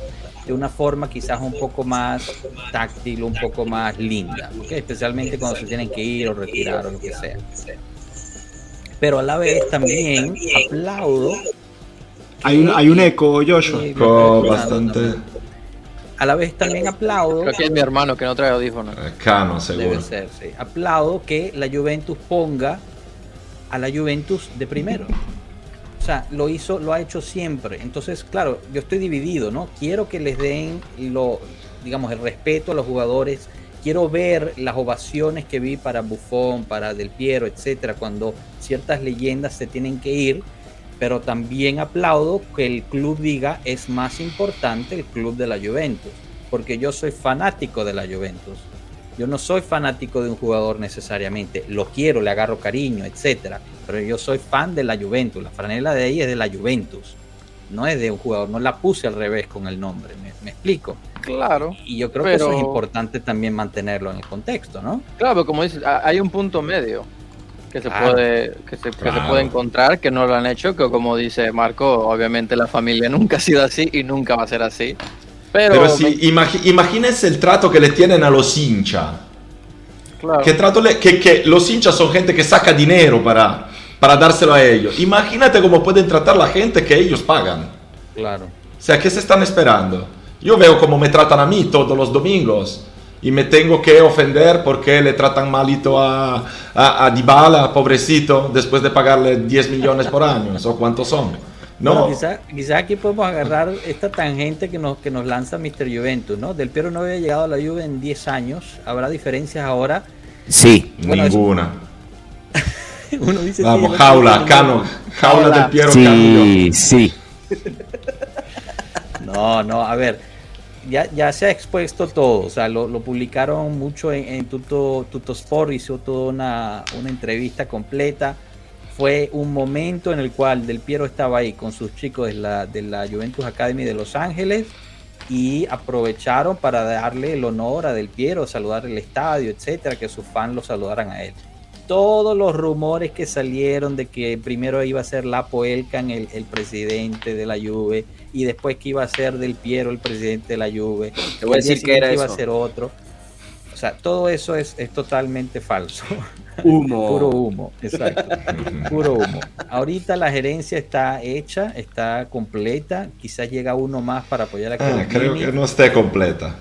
de una forma quizás un poco más táctil, un poco más linda, especialmente cuando se tienen que ir o retirar o lo que sea. Pero a la vez también aplaudo Hay un, hay un eco, Joshua. Sí, lo Co- estoy escuchando bastante también. A la vez también aplaudo Creo que es mi hermano que no trae audífonos. cano, seguro. Debe ser, sí. Aplaudo que la Juventus ponga a la Juventus de primero. O sea, lo hizo, lo ha hecho siempre. Entonces, claro, yo estoy dividido, ¿no? Quiero que les den lo, digamos, el respeto a los jugadores. Quiero ver las ovaciones que vi para Buffon, para Del Piero, etcétera, cuando ciertas leyendas se tienen que ir. Pero también aplaudo que el club diga es más importante el club de la Juventus, porque yo soy fanático de la Juventus. Yo no soy fanático de un jugador necesariamente, lo quiero, le agarro cariño, etcétera, pero yo soy fan de la Juventus. La franela de ahí es de la Juventus, no es de un jugador, no la puse al revés con el nombre, me, me explico. Claro, Y yo creo que eso es importante también mantenerlo en el contexto, ¿no? claro, pero como dices, ha- hay un punto medio que se Claro. puede que se, que se puede encontrar que no lo han hecho, que como dice Marco, obviamente la familia nunca ha sido así y nunca va a ser así. Pero, Pero sí, me- imagi- imagínense el trato que le tienen a los hinchas. claro. Que, trato le- que, que los hinchas son gente que saca dinero para, para dárselo a ellos. Imagínate cómo pueden tratar la gente que ellos pagan. Claro. O sea, ¿qué se están esperando? Yo veo cómo me tratan a mí todos los domingos y me tengo que ofender porque le tratan malito a, a, a Dybala, pobrecito, después de pagarle 10 millones por año, o cuántos son. No, Bueno, quizás quizá aquí podemos agarrar esta tangente que nos, que nos lanza Mr. Juventus, ¿no? Del Piero no había llegado a la Juve en 10 años, habrá diferencias ahora. Sí. Bueno, ninguna. Uno dice, sí, Vamos, jaula, Cano, jaula Jaula. del Piero Cano. Sí, sí. No, no, a ver, ya, ya se ha expuesto todo, o sea, lo, publicaron mucho en, en Sport, hizo toda una, una entrevista completa. Fue un momento en el cual Del Piero estaba ahí con sus chicos de la, de la Juventus Academy de Los Ángeles y aprovecharon para darle el honor a Del Piero, saludar el estadio, etcétera, que sus fans lo saludaran a él. Todos los rumores que salieron de que primero iba a ser Lapo Elkan el, el presidente de la Juve y después que iba a ser Del Piero el presidente de la Juve. Te voy a decir que era iba eso. a ser otro. O sea, todo eso es, es totalmente falso. Humo. Puro humo, exacto. Puro humo. Ahorita la gerencia está hecha, está completa. Quizás llega uno más para apoyar a Ah, creo que no esté completa.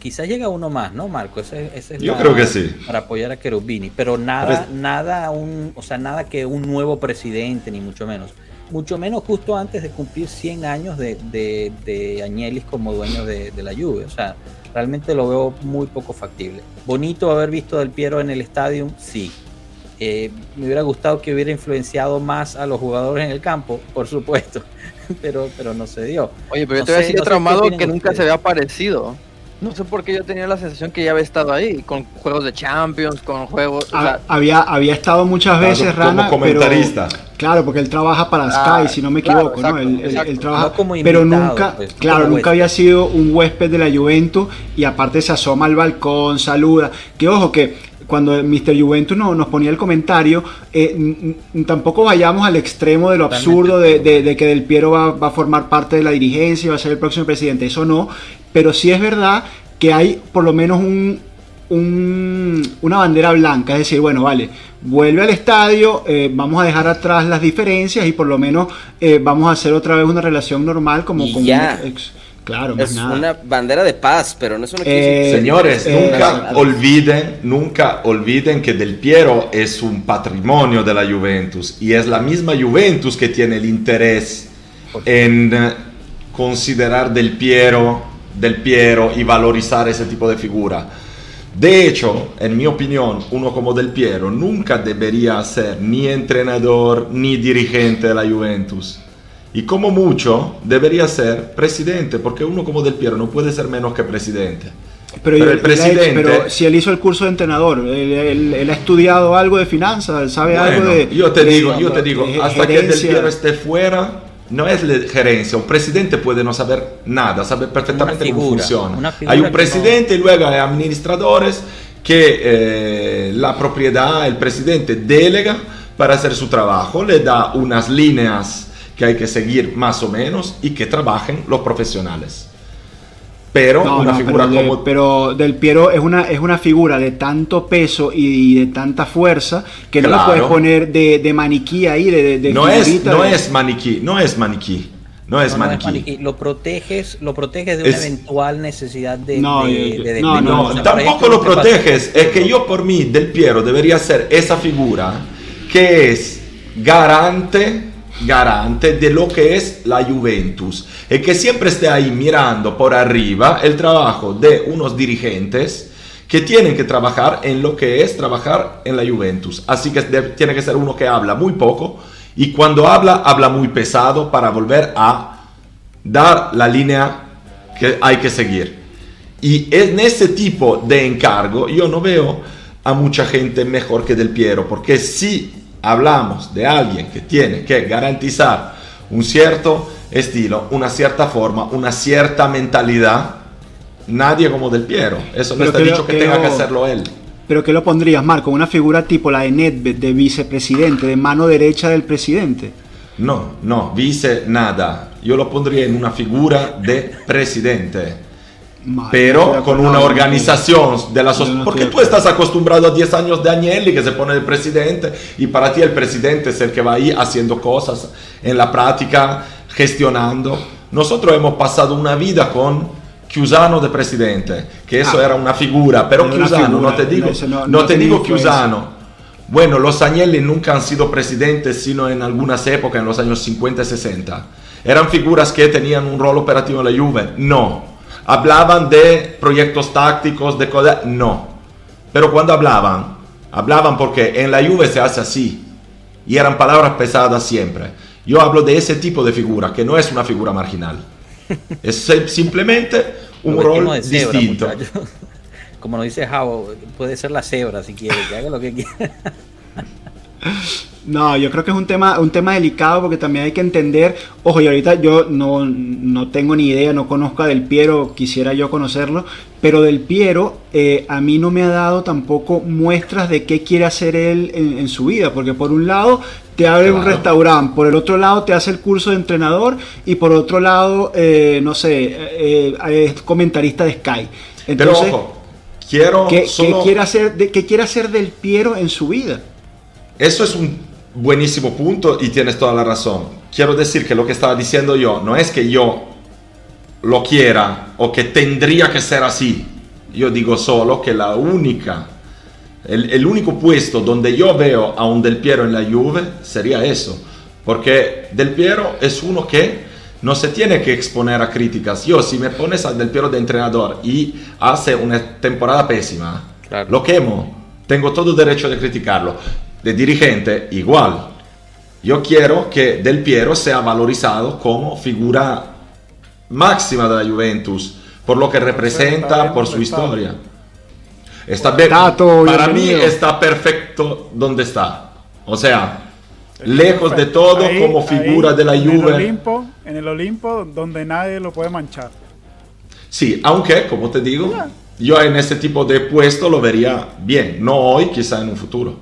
Quizás llega uno más, ¿no, Marco? Esa es- esa es Yo la- creo que sí. Para apoyar a Cherubini. Pero nada, Pero nada, un, o sea, nada que un nuevo presidente, ni mucho menos. Mucho menos justo antes de cumplir 100 años de, de, de Agnellis como dueño de, de la Juve. O sea, realmente lo veo muy poco factible. Bonito haber visto Del Piero en el estadio, sí. Eh, me hubiera gustado que hubiera influenciado más a los jugadores en el campo, por supuesto, pero, pero no se dio. Oye, pero yo te voy a decir no traumado que nunca ustedes. se había aparecido. No sé por qué yo tenía la sensación que ya había estado ahí, con juegos de Champions, con juegos... o sea, había, había estado muchas veces, Como Rana, comentarista. pero claro, porque él trabaja para Ah, Sky, si no me claro, equivoco, ¿no? Él, él- exacto. él trabaja, No como pero nunca, pues, claro, como nunca huésped. había sido un huésped de la Juventus y aparte se asoma al balcón, saluda. Que ojo que cuando Mr. Juventus no, nos ponía el comentario, eh, tampoco vayamos al extremo de lo absurdo de, de- de que Del Piero va, va a formar parte de la dirigencia y va a ser el próximo presidente. Eso no, pero sí es verdad que hay por lo menos un, un- una bandera blanca, es decir, bueno, vale, vuelve al estadio, eh, vamos a dejar atrás las diferencias y por lo menos eh, vamos a hacer otra vez una relación normal como Y con ya. un ex- claro, Es nada. una bandera de paz, pero no es una Eh, Señores, eh, nunca eh, olviden, nunca olviden que Del Piero es un patrimonio de la Juventus y es la misma Juventus que tiene el interés en considerar Del Piero, Del Piero y valorizar ese tipo de figura. De hecho, en mi opinión, uno como Del Piero nunca debería ser ni entrenador ni dirigente de la Juventus. Y como mucho, debería ser presidente, porque uno como Del Piero no puede ser menos que presidente. Pero, el presidente- pero si él hizo el curso de entrenador, él, él- él ha estudiado algo de finanzas, sabe algo de. yo te de- digo, yo te digo, hasta que Del. Piero esté fuera, no es la gerencia, un presidente puede no saber nada, sabe perfectamente Una cómo figura, funciona. figura Hay un presidente y luego hay administradores que eh, la propiedad, el presidente delega para hacer su trabajo, le da unas líneas que hay que seguir más o menos y que trabajen los profesionales. Pero No, una no, figura pero, de- como... pero Del Piero es una, es una figura de tanto peso y de tanta fuerza que no la puedes poner de, de maniquí ahí, de, de- de no es, no de- es maniquí, no es maniquí, no es No, no es maniquí. maniquí. Lo proteges, lo proteges de una eventual necesidad de, No, de, yo- de no, despliegue. No, O sea, por tampoco ejemplo, lo proteges. Es que yo por mí, Del Piero, debería ser esa figura que es garante, garante de lo que es la Juventus. Y que siempre esté ahí mirando por arriba el trabajo de unos dirigentes que tienen que trabajar en lo que es trabajar en la Juventus. Así que tiene que ser uno que habla muy poco y cuando habla, habla muy pesado para volver a dar la línea que hay que seguir. Y en ese tipo de encargo yo no veo a mucha gente mejor que Del Piero, porque si hablamos de alguien que tiene que garantizar un cierto estilo, una cierta forma, una cierta mentalidad, nadie como Del Piero. Eso no está creo- dicho que creo- tenga que hacerlo él. Pero ¿qué lo pondrías, Marco? Una figura tipo la de Nedved, de vicepresidente, de mano derecha del presidente. No, no, vice nada. Yo lo pondría en una figura de presidente. Pero con una organización de la sociedad. porque tú estás acostumbrado a 10 años de Agnelli que se pone el presidente y para ti el presidente es el que va ahí haciendo cosas en la práctica, gestionando. Nosotros hemos pasado una vida con Chiusano de presidente, que eso Ah. era una figura, pero Chiusano, figura, no te digo, no- no, no te digo. Chiusano. Bueno, los Agnelli nunca han sido presidentes, sino en algunas épocas, en los años 50 y 60. ¿Eran figuras que tenían un rol operativo en la Juve? No. ¿Hablaban de proyectos tácticos, de cosas? No. Pero cuando hablaban, hablaban porque en la Juve se hace así. Y eran palabras pesadas siempre. Yo hablo de ese tipo de figura, que no es una figura marginal. Es simplemente un Lo rol de cebra, distinto. muchachos. Como nos dice Javo, puede ser la cebra si quiere, que haga lo que quiera. No, yo creo que es un tema, un tema delicado porque también hay que entender, ojo, y ahorita yo no, no tengo ni idea, no conozco a Del Piero, quisiera yo conocerlo, pero Del Piero eh, a mí no me ha dado tampoco muestras de qué quiere hacer él en, en su vida, porque por un lado te abre un restaurante, por el otro lado te hace el curso de entrenador y por otro lado, eh, no sé, eh, eh, es comentarista de Sky. Pero Entonces, ojo, quiero ¿qué, qué quiere hacer de, ¿qué quiere hacer Del Piero en su vida? Eso es un buenísimo punto y tienes toda la razón. Quiero decir que lo que estaba diciendo yo no es que yo lo quiera o que tendría que ser así. Yo digo solo que la única, el, el único puesto donde yo veo a un Del Piero en la Juve sería eso. Porque Del Piero es uno que no se tiene que exponer a críticas. Yo, si me pones a Del Piero de entrenador y hace una temporada pésima, Claro. lo quemo. Tengo todo derecho de criticarlo. De dirigente, igual. Yo quiero que Del Piero sea valorizado como figura máxima de la Juventus, por lo que representa, bien por su está. historia. Está bien. Para mí está perfecto donde está. O sea, Está lejos de todo Ahí- como figura ahí, de la En el Juve. Olimpo, en el Olimpo donde nadie lo puede manchar. Sí, aunque, como te digo, yo en ese tipo de puesto lo vería bien. No hoy, quizá en un futuro.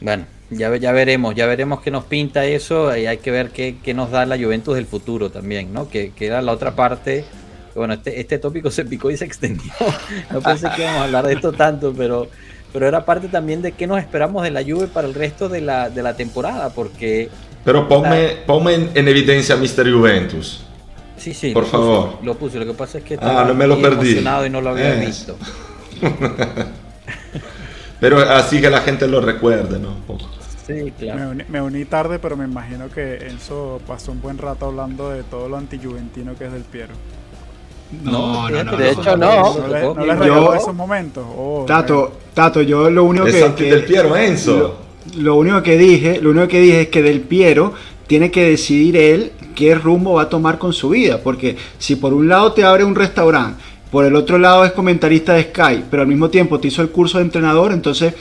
Bueno, ya, ya veremos, ya veremos qué nos pinta eso y hay que ver qué, qué nos da la Juventus del futuro también, ¿no? Que, que era la otra parte. Bueno, este, este tópico se picó y se extendió. No pensé que íbamos a hablar de esto tanto, pero, pero era parte también de qué nos esperamos de la Juve para el resto de la, de la temporada, porque Pero ponme, ponme en, en evidencia Mr. Juventus. sí, sí, Por lo puse, favor. lo puse. Lo que pasa es que Ah, estaba no me lo perdí. emocionado y no lo había Eso. visto. Pero así que la gente lo recuerde, ¿no? Un poco. Sí, claro. Me uní, me uní tarde, pero me imagino que Enzo pasó un buen rato hablando de todo lo antijuventino que es del Piero. No, no, no. De hecho, no. ¿No, le, no les Yo- regaló esos momentos? Oh, Tato, Tato, yo lo único Es que, del Piero, Enzo. Lo, lo único que dije, lo único que dije es que Del Piero tiene que decidir él qué rumbo va a tomar con su vida, porque si por un lado te abre un restaurante, por el otro lado es comentarista de Sky, pero al mismo tiempo te hizo el curso de entrenador, entonces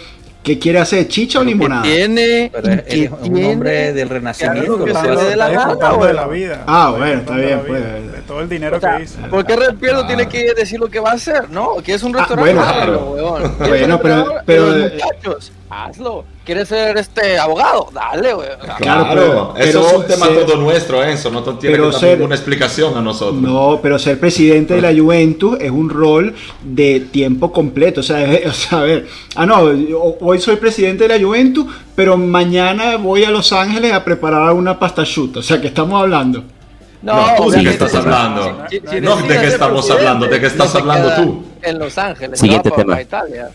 ¿qué quiere hacer? ¿Chicha o Que limonada? tiene, Pero él que es un hombre del Claro, renacimiento. que lo se que le hace- dé la de la vida. Ah, bueno, está de bien, pues. Todo el dinero O sea, que hizo. ¿Por qué Red Piero Claro. tiene que decir lo que va a hacer? No, que es un Ah, restaurante. bueno, hazlo, claro. weón. ¿Quieres Bueno, ser pero- entrenador? pero- los muchachos, hazlo. ¿Quieres ser este abogado? Dale, weón. Claro, Claro, pero- eso es un tema ser- todo nuestro, Enzo. No tiene pero que dar ser- ninguna explicación a nosotros. No, pero ser presidente de la Juventus es un rol de tiempo completo. O sea, es- o sea, a ver, ah, no, yo- hoy soy presidente de la Juventus, pero mañana voy a Los Ángeles a preparar una pasta shoot. O sea, que estamos hablando. No, tú de qué estás hablando. si- si No, ¿de qué estamos presidente, hablando? ¿De qué estás no hablando tú? En Los Ángeles. Siguiente tema. para Italia.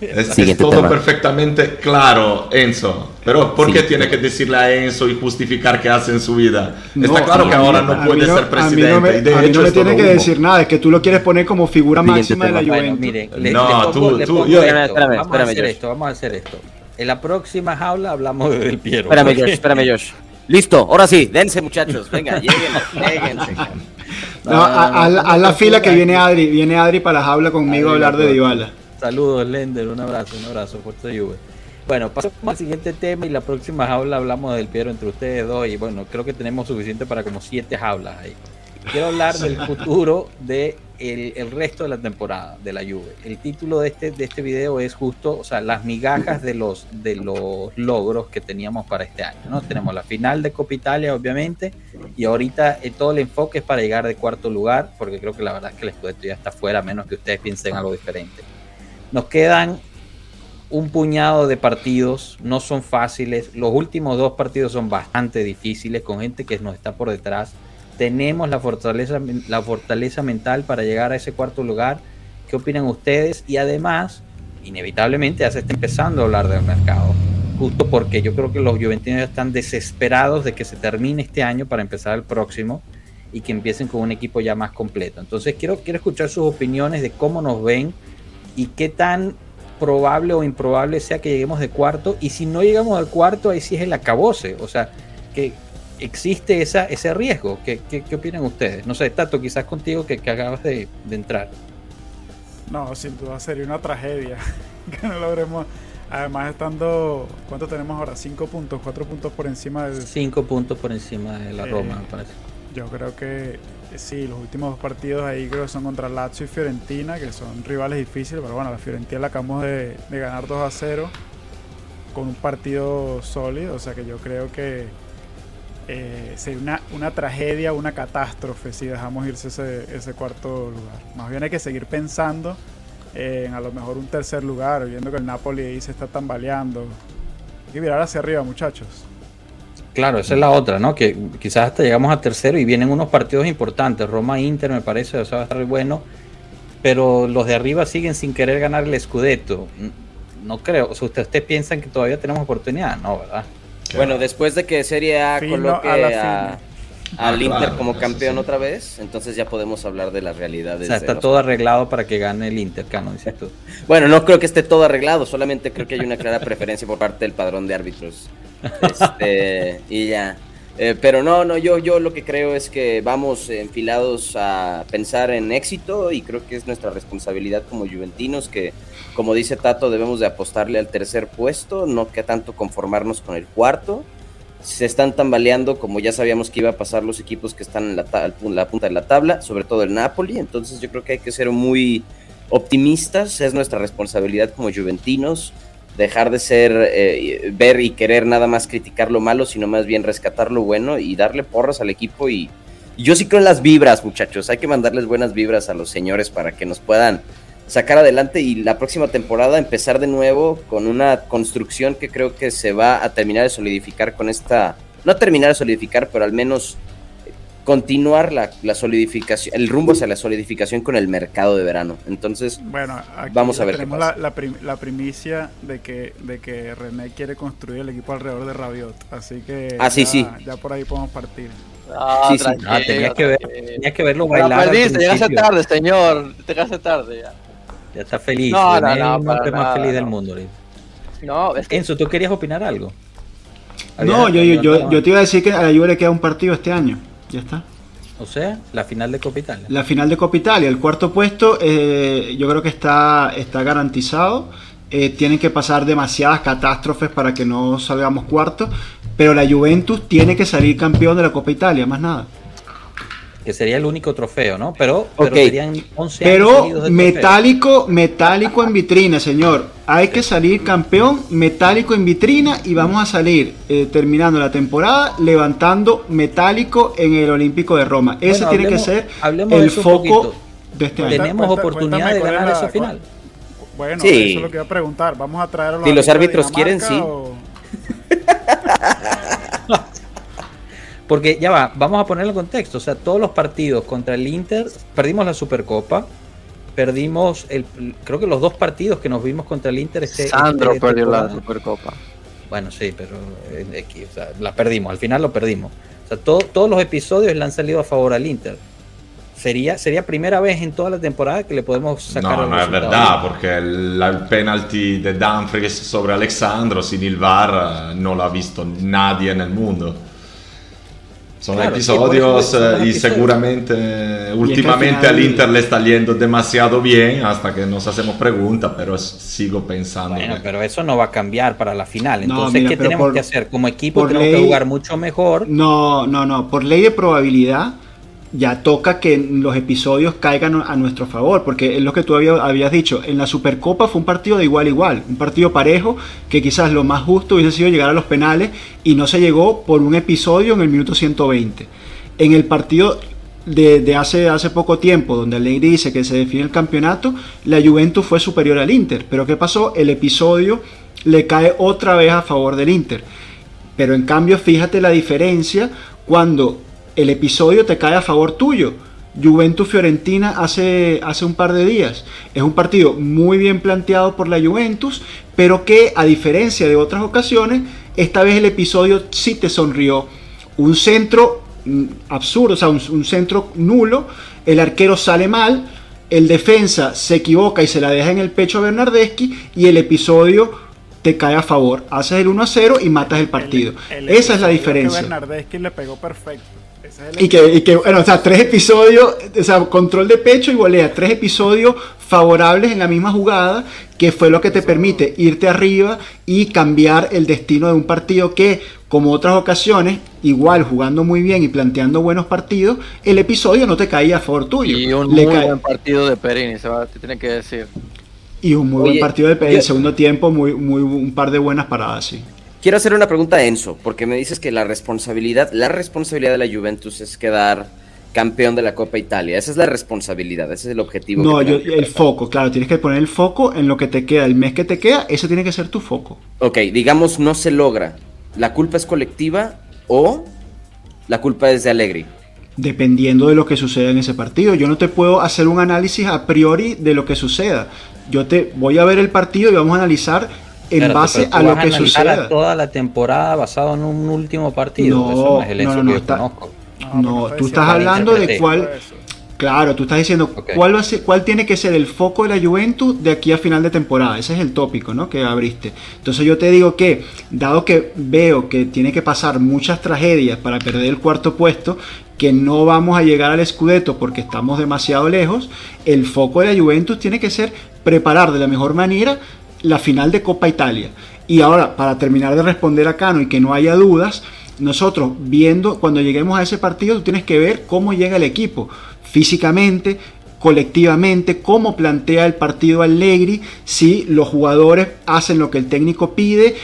Es, es todo tema. perfectamente claro, Enzo. Pero ¿por qué tiene tema. que decirle a Enzo y justificar qué hace en su vida? No, Está claro que ahora no puede no- ser A mí presidente. no me, y de a mí hecho no es tiene que humo. decir nada, es que tú lo quieres poner como figura Siguiente máxima de la tema. Bueno, Juventus. miren, le, No, le pongo, tú- le tú- yo- esto. Espérame, espérame, vamos a hacer espérame, esto, vamos a hacer esto. En la próxima jaula hablamos de Del Piero. Espérame, Josh, espérame, Josh. Listo, ahora sí, dense, muchachos. Venga, lleguen. Léguense. No, a, a la- a la fila que viene Adri, viene Adri para la jaula conmigo a hablar de la Dybala. Saludos, Lender, un abrazo, un abrazo, Fuerza Juve. Bueno, pasamos al siguiente tema y la próxima jaula hablamos del Piero entre ustedes dos y bueno, creo que tenemos suficiente para como siete jaulas ahí. Quiero hablar del futuro de el, el resto de la temporada de la Juve. El título de este, de este video es justo, o sea, las migajas de los, de los logros que teníamos para este año. ¿no? Tenemos la final de Copa Italia, obviamente, y ahorita eh, todo el enfoque es para llegar de cuarto lugar, porque creo que la verdad es que el Scudetto ya está fuera, a menos que ustedes piensen algo diferente. Nos quedan un puñado de partidos, no son fáciles. Los últimos dos partidos son bastante difíciles, con gente que nos está por detrás. Tenemos la fortaleza, la fortaleza mental para llegar a ese cuarto lugar. ¿Qué opinan ustedes? Y además, inevitablemente ya se está empezando a hablar del mercado. Justo porque yo creo que los juventinos están desesperados de que se termine este año para empezar el próximo y que empiecen con un equipo ya más completo. Entonces quiero, quiero escuchar sus opiniones de cómo nos ven y qué tan probable o improbable sea que lleguemos de cuarto. Y si no llegamos al cuarto, ahí sí es el acabose. O sea, que existe esa, ese riesgo. ¿Qué, qué, qué opinan ustedes? No sé, Tato, quizás contigo que, que acabas de, de entrar. No, sin duda sería una tragedia que no logremos. Además, estando. ¿Cuánto tenemos ahora? ¿Cinco puntos? ¿Cuatro puntos por encima del.? Cinco puntos por encima de la Eh, Roma, me parece. Yo creo que eh, sí, los últimos dos partidos ahí creo que son contra Lazio y Fiorentina, que son rivales difíciles, pero bueno, la Fiorentina la acabamos de, de ganar 2 a 0 con un partido sólido, o sea que yo creo que eh, sería una, una tragedia, una catástrofe si dejamos irse ese, ese cuarto lugar. Más bien hay que seguir pensando en a lo mejor un tercer lugar, viendo que el Napoli ahí se está tambaleando. Hay que mirar hacia arriba, muchachos. Claro, esa es la otra, ¿no? Que quizás hasta llegamos a tercero y vienen unos partidos importantes. Roma-Inter me parece, eso va a estar bueno. Pero los de arriba siguen sin querer ganar el Scudetto. No creo. O sea, ¿ustedes, piensan que todavía tenemos oportunidad? No, ¿verdad? Bueno, después de que Serie A Fino coloque a al Ah, Inter claro, como campeón sí. otra vez, entonces ya podemos hablar de las O realidades. sea, de está todo arreglado para que gane el Inter, Cano, dices tú. Bueno, no creo que esté todo arreglado, solamente creo que hay una clara preferencia por parte del padrón de árbitros. Este, y ya. Eh, pero no, no, yo, yo lo que creo es que vamos enfilados a pensar en éxito y creo que es nuestra responsabilidad como juventinos que, como dice Tato, debemos de apostarle al tercer puesto, no que tanto conformarnos con el cuarto. Se están tambaleando, como ya sabíamos que iba a pasar los equipos que están en la, ta- la punta de la tabla, sobre todo el Napoli. Entonces yo creo que hay que ser muy optimistas, es nuestra responsabilidad como juventinos dejar de ser, eh, ver y querer nada más criticar lo malo, sino más bien rescatar lo bueno y darle porras al equipo. Y, y yo sí creo en las vibras, muchachos. Hay que mandarles buenas vibras a los señores para que nos puedan sacar adelante y la próxima temporada empezar de nuevo con una construcción que creo que se va a terminar de solidificar con esta, no terminar de solidificar, pero al menos continuar la, la solidificación, el rumbo hacia la solidificación con el mercado de verano. Entonces, Bueno, aquí Vamos a ver qué tenemos pasa. la, la, prim- la primicia de que, de que René quiere construir el equipo alrededor de Rabiot. Así que Ah, sí, ya, sí. ya por ahí podemos partir. Ah, Sí, sí. Ah, tenías que ver, tenías que verlo La bailar. perdiste, llegaste tarde, señor. Llegaste tarde ya. Ya está feliz. No, no, no, el para hombre más nada, feliz del no. mundo. No, es que Enzo, ¿tú querías opinar algo? No, yo, yo, yo, yo te iba a decir que a la Juve le queda un partido este año. Ya está. O sea, la final de Copa Italia. La final de Copa Italia, el cuarto puesto, eh, yo creo que está, está garantizado. Eh, tienen que pasar demasiadas catástrofes para que no salgamos cuarto. Pero la Juventus tiene que salir campeón de la Copa Italia, más nada. Que sería el único trofeo, ¿no? Pero, pero serían 11 años Pero metálico, metálico en vitrina, señor. Hay que salir campeón metálico en vitrina y vamos a salir eh, terminando la temporada levantando metálico en el Olímpico de Roma. Ese Bueno, tiene hablemos- que ser el foco de este año. Tenemos Cuenta- oportunidad cuéntame de ganar la- esa final. Bueno, Sí. eso es lo que iba a preguntar. Vamos a traer a los Si los árbitros quieren, sí. Porque ya va, vamos a ponerlo en contexto. O sea, todos los partidos contra el Inter, perdimos la Supercopa, perdimos el, creo que los dos partidos que nos vimos contra el Inter este, Sandro este perdió la. Supercopa. Bueno, sí, pero eh, X, o sea, la perdimos, al final lo perdimos. O sea, todo- todos los episodios le han salido a favor al Inter. Sería, sería primera vez en toda la temporada que le podemos sacar No, el no es verdad, porque el, el penalti de Dumfries sobre Alexandro sin el VAR no lo ha visto nadie en el mundo. Son Claro, episodios eh, y seguramente últimamente al Inter le está yendo demasiado bien hasta que nos hacemos preguntas, pero sigo pensando Bueno, que- pero eso no va a cambiar para la final. No, Entonces, mira, ¿qué tenemos por- que hacer? Como equipo tenemos que ley- jugar mucho mejor. No, no, no. Por ley de probabilidad, ya toca que los episodios caigan a nuestro favor, porque es lo que tú había- habías dicho. En la Supercopa fue un partido de igual a igual, un partido parejo, que quizás lo más justo hubiese sido llegar a los penales y no se llegó por un episodio en el minuto 120. En el partido de, de hace, hace poco tiempo, donde Allegri dice que se define el campeonato, la Juventus fue superior al Inter. Pero ¿qué pasó? El episodio le cae otra vez a favor del Inter. Pero en cambio, fíjate la diferencia cuando el episodio te cae a favor tuyo. Juventus Fiorentina hace, hace un par de días. Es un partido muy bien planteado por la Juventus, pero que a diferencia de otras ocasiones, esta vez el episodio sí te sonrió. Un centro mm, absurdo, o sea, un, un centro nulo, el arquero sale mal, el defensa se equivoca y se la deja en el pecho a Bernardeschi y el episodio te cae a favor. Haces el 1 a 0 y matas el partido. el- el Esa es la diferencia. Que Bernardeschi le pegó perfecto. Y que, y que, bueno, o sea, tres episodios, o sea, control de pecho y volea, tres episodios favorables en la misma jugada, que fue lo que te permite irte arriba y cambiar el destino de un partido que, como otras ocasiones, igual jugando muy bien y planteando buenos partidos, el episodio no te caía a favor tuyo. Y un Le muy cae- buen partido de Perini, se va, te tiene que decir. y un muy Oye, buen partido de yo- segundo tiempo, muy, muy, un par de buenas paradas, sí. Quiero hacer una pregunta a Enzo, porque me dices que la responsabilidad, la responsabilidad de la Juventus es quedar campeón de la Copa Italia. Esa es la responsabilidad, ese es el objetivo. No, yo, el foco, claro, tienes que poner el foco en lo que te queda, el mes que te queda, ese tiene que ser tu foco. Ok, digamos no se logra. ¿La culpa es colectiva o la culpa es de Allegri? dependiendo de lo que suceda en ese partido. Yo no te puedo hacer un análisis a priori de lo que suceda. Yo te voy a ver el partido y vamos a analizar en base a lo que suceda. toda la temporada basado en un último partido. No, Eso no es el no, no, que no, yo está- conozco. No, pero tú está estás hablando de cuál, claro, tú estás diciendo cuál va a ser, cuál tiene que ser el foco de la Juventus de aquí a final de temporada. Ese es el tópico, ¿no? Que abriste. Entonces yo te digo que, dado que veo que tiene que pasar muchas tragedias para perder el cuarto puesto, que no vamos a llegar al Scudetto porque estamos demasiado lejos, el foco de la Juventus tiene que ser preparar de la mejor manera la final de Copa Italia. Y ahora, para terminar de responder a Cano y que no haya dudas, nosotros viendo, cuando lleguemos a ese partido, tú tienes que ver cómo llega el equipo, físicamente, colectivamente, cómo plantea el partido Allegri, si los jugadores hacen lo que el técnico pide,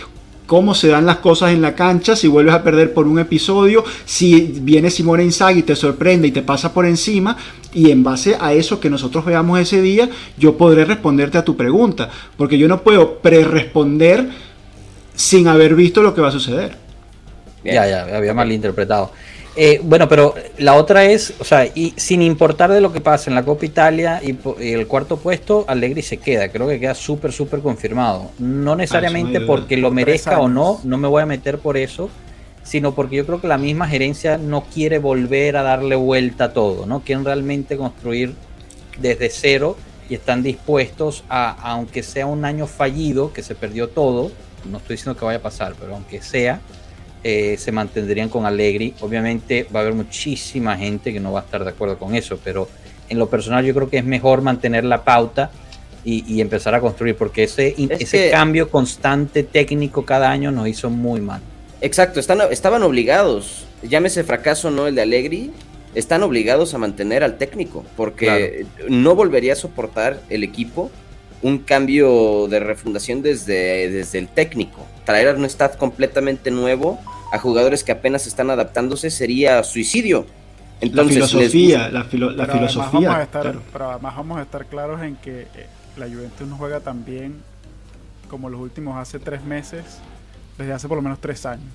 cómo se dan las cosas en la cancha, si vuelves a perder por un episodio, si viene Simone Inzaghi y te sorprende y te pasa por encima, y en base a eso que nosotros veamos ese día, yo podré responderte a tu pregunta, porque yo no puedo pre-responder sin haber visto lo que va a suceder. Ya, ya, había malinterpretado. Eh, bueno, pero la otra es, o sea, y sin importar de lo que pase en la Copa Italia y, el cuarto puesto, Allegri se queda, creo que queda súper, súper confirmado. No necesariamente Ah, porque lo merezca o no, no me voy a meter por eso, sino porque yo creo que la misma gerencia no quiere volver a darle vuelta a todo, ¿no? Quieren realmente construir desde cero y están dispuestos a, aunque sea un año fallido, que se perdió todo, no estoy diciendo que vaya a pasar, pero aunque sea, eh, se mantendrían con Allegri. Obviamente va a haber muchísima gente que no va a estar de acuerdo con eso, pero en lo personal yo creo que es mejor mantener la pauta y, y empezar a construir, porque ese, Es ese que- cambio constante técnico cada año nos hizo muy mal. Exacto, están, estaban obligados. Llámese fracaso o no el de Allegri. están obligados a mantener al técnico, porque no volvería a soportar el equipo un cambio de refundación desde, desde el técnico. Traer a un staff completamente nuevo a jugadores que apenas están adaptándose sería suicidio. Entonces, la filosofía, la, pero filosofía. Además vamos a estar, Pero además vamos a estar claros en que eh, la Juventus no juega tan bien como los últimos hace tres meses, desde hace por lo menos tres años.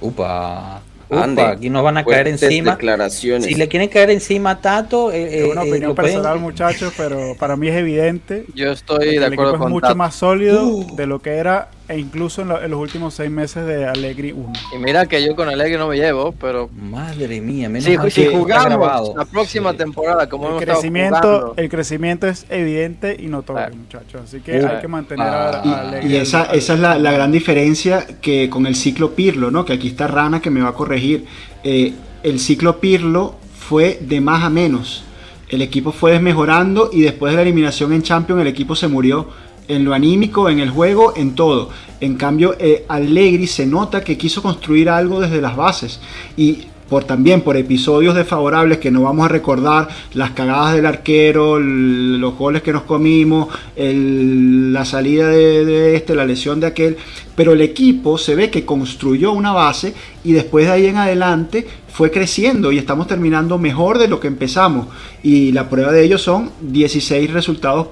Upa. Upa, aquí nos van a caer encima. Declaraciones. Si le quieren caer encima a Tato, eh, es una eh, opinión pueden- personal, muchachos, pero para mí es evidente. Yo estoy de el acuerdo equipo es con mucho Tato. más sólido Uh. de lo que era, e incluso en, lo- en los últimos seis meses de Allegri 1. Y mira que yo con Alegre no me llevo, pero Madre mía, menos mal si jugamos la próxima Sí. temporada como El hemos estado crecimiento, jugando, el crecimiento es evidente y notorio, Claro. muchachos. Así que hay que mantener a, a Allegri. Y esa, esa es la, la gran diferencia que con el ciclo Pirlo, ¿no? Que aquí está Rana que me va a corregir. Eh, el ciclo Pirlo fue de más a menos. El equipo fue desmejorando y después de la eliminación en Champions el equipo se murió en lo anímico, en el juego, en todo. En cambio, eh, Allegri se nota que quiso construir algo desde las bases. Y por también por episodios desfavorables que no vamos a recordar, las cagadas del arquero, los goles que nos comimos, la salida de, de este, la lesión de aquel, pero el equipo se ve que construyó una base y después de ahí en adelante fue creciendo y estamos terminando mejor de lo que empezamos. Y la prueba de ello son 16 resultados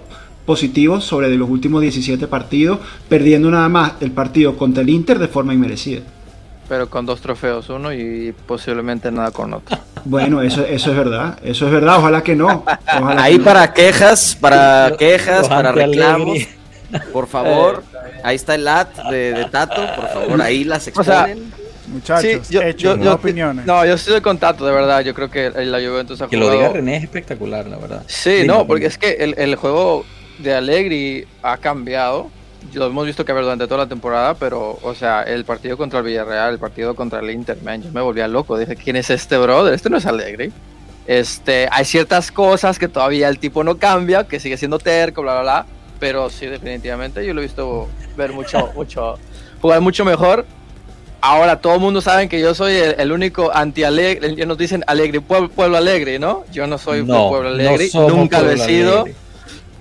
positivos sobre de los últimos 17 partidos, perdiendo nada más el partido contra el Inter de forma inmerecida. pero con dos trofeos, uno y posiblemente nada con otro. Bueno, eso, eso es verdad, eso es verdad, ojalá que no. ojalá Ahí que no. para quejas, para quejas, para reclamos. Por favor, ahí está el lat de, de Tato, por favor, ahí las O sea, exponen. Muchachos, Sí, yo, hechos, yo- no yo- opiniones. No, yo estoy de contacto, de verdad. Yo creo que la Juventus ha Que lo jugado... diga René es espectacular, la verdad. Sí, Dime, no, porque es que el, el juego de Allegri ha cambiado. Lo hemos visto que durante toda la temporada, pero, o sea, el partido contra el Villarreal, el partido contra el Inter, man, yo me volvía loco. Dije, ¿quién es este brother? Este no es Allegri. Este, hay ciertas cosas que todavía el tipo no cambia, que sigue siendo terco, bla, bla, bla. Pero sí, definitivamente yo lo he visto ver mucho, mucho, jugar mucho mejor. Ahora todo el mundo sabe que yo soy el, el único anti-alegre. Nos dicen alegre, pueblo, pueblo alegre, ¿no? Yo no soy No, pueblo no alegre, somos nunca lo he sido. alegre.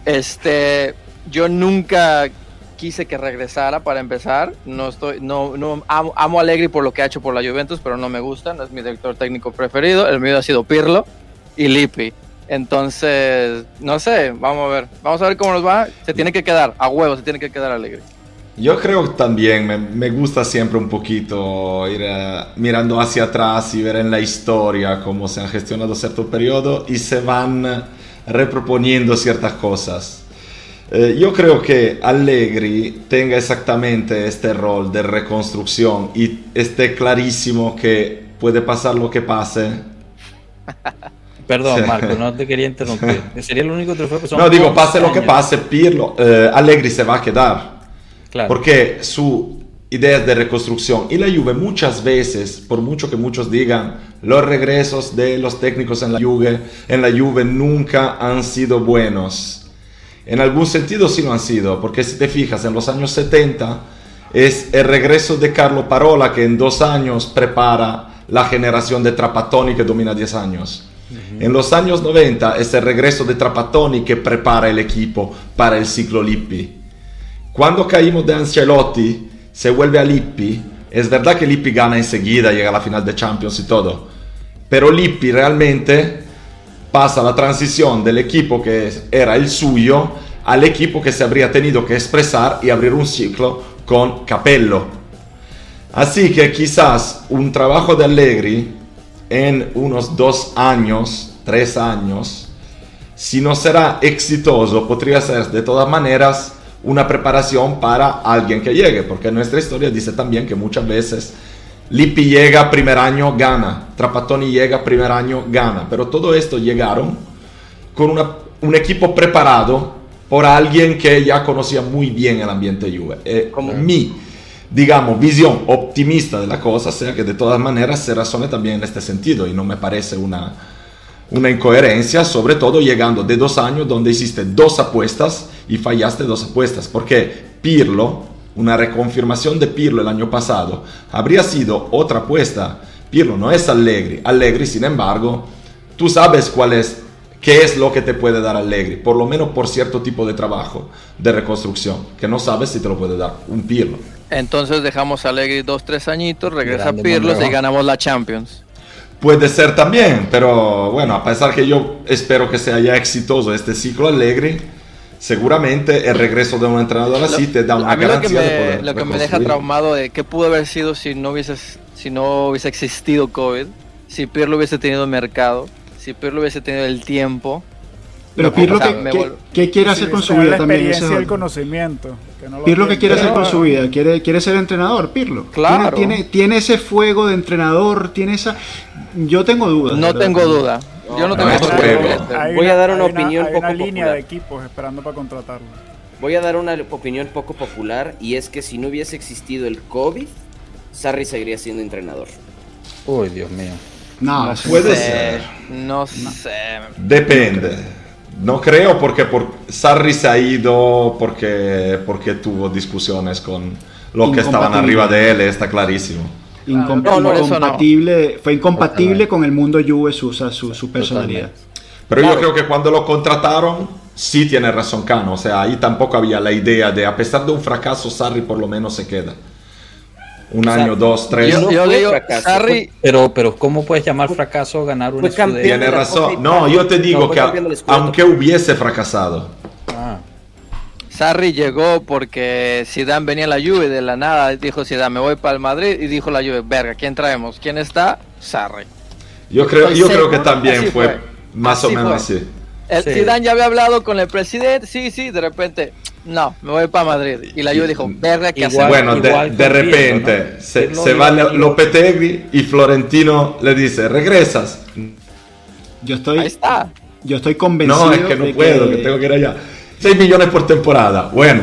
Este, yo nunca quise que regresara para empezar. No estoy, no, no amo, amo a Allegri por lo que ha hecho por la Juventus, pero no me gusta. No es mi director técnico preferido. El mío ha sido Pirlo y Lippi. Entonces, no sé, vamos a ver. Vamos a ver cómo nos va. Se tiene que quedar, a huevo, se tiene que quedar Allegri. Yo creo también, me, gusta siempre un poquito ir eh, mirando hacia atrás y ver en la historia cómo se han gestionado ciertos periodos y se van reproponiendo ciertas cosas. Eh, yo creo que Allegri tenga exactamente este rol de reconstrucción y esté clarísimo que puede pasar lo que pase. Perdón. Marco, no te quería interrumpir. Sería el único trofeo que son No, digo, 11 pase lo que años. pase, Pirlo, eh, Allegri se va a quedar. Claro. Porque su idea de reconstrucción y la Juve muchas veces, por mucho que muchos digan, los regresos de los técnicos en la Juve, en la Juve nunca han sido buenos. En algún sentido sí lo han sido, porque si te fijas, en los años 70 es el regreso de Carlo Parola que en dos años prepara la generación de Trapattoni que domina 10 años. En los años 90 es el regreso de Trapattoni que prepara el equipo para el ciclo Lippi. Cuando caímos de Ancelotti, se vuelve a Lippi. Es verdad que Lippi gana enseguida, llega a la final de Champions y todo. Pero Lippi realmente pasa la transición del equipo que era el suyo al equipo que se habría tenido que expresar y abrir un ciclo con Capello. Así que quizás un trabajo de Allegri en unos dos años, tres años, si no será exitoso, podría ser de todas maneras una preparación para alguien que llegue, porque nuestra historia dice también que muchas veces Lippi llega primer año, gana, Trapattoni llega primer año, gana, pero todo esto llegaron con una- un equipo preparado por alguien que ya conocía muy bien el ambiente Juve. Eh, mi, digamos, visión optimista de la cosa, sea que de todas maneras se razone también en este sentido y no me parece una, una incoherencia, sobre todo llegando de dos años donde hiciste dos apuestas y fallaste dos apuestas, porque Pirlo, una reconfirmación de Pirlo el año pasado, habría sido otra apuesta. Pirlo no es Allegri, Allegri sin embargo tú sabes cuál es, qué es lo que te puede dar Allegri, por lo menos por cierto tipo de trabajo de reconstrucción, que no sabes si te lo puede dar un Pirlo. Entonces dejamos a Allegri dos, tres añitos, regresa Grande Pirlo Monreal. y ganamos la Champions. Puede ser también, pero bueno, a pesar que yo espero que sea ya exitoso este ciclo Allegri, seguramente el regreso de un entrenador así te da una a mí lo que, garantía de poder lo que me deja traumado de qué pudo haber sido si no hubiese, si no hubiese existido COVID, si Pirlo hubiese tenido mercado, si Pirlo hubiese tenido el tiempo. Pero Pirlo, ¿qué, quiere hacer con su vida también? El conocimiento. Pirlo, ¿qué quiere hacer con su vida? ¿Quiere, quiere ser entrenador, Pirlo? Claro. Tiene, tiene, tiene ese fuego de entrenador, tiene esa... Yo tengo dudas. No tengo duda. Yo no No, tengo. Hay Voy a dar una hay opinión hay poco una línea popular. de equipos esperando para contratarlo. Voy a dar una opinión poco popular y es que si no hubiese existido el COVID, Sarri seguiría siendo entrenador. Uy, Dios mío. No, Puede sé, ser. No sé. Depende. No creo porque por Sarri se ha ido porque, porque tuvo discusiones con los que estaban arriba de él, está clarísimo. Incom- No, no, eso no. incompatible, fue incompatible con el mundo Juve su, su, su- personalidad. Pero Claro. yo creo que cuando lo contrataron, sí tiene razón Cano. O sea, ahí tampoco había la idea de, a pesar de un fracaso, Sarri por lo menos se queda. Un O sea, año, dos, tres. Yo, no yo digo, fracaso, Sarri, Pero, pero ¿cómo puedes llamar fracaso ganar un? Tiene razón. No, yo te digo que Scudetto. aunque hubiese fracasado, Ah, Sarri llegó porque Zidane venía a la Juve de la nada, dijo Zidane, me voy para el Madrid y dijo la Juve, verga, ¿quién traemos? ¿Quién está? Sarri. yo creo, Estoy yo creo que también fue, fue. más Así o menos fue. así. El Sí. Zidane ya había hablado con el presidente, sí, sí, de repente, no, me voy para Madrid. Y la Juve dijo, verga, ¿qué Igual- hacemos? Bueno, de, igual de repente se, se va. Lopetegui y Florentino le dice, regresas. Yo estoy, Ahí está. yo estoy convencido No, es que no de puedo, que tengo que ir allá. 6 millones por temporada. Bueno.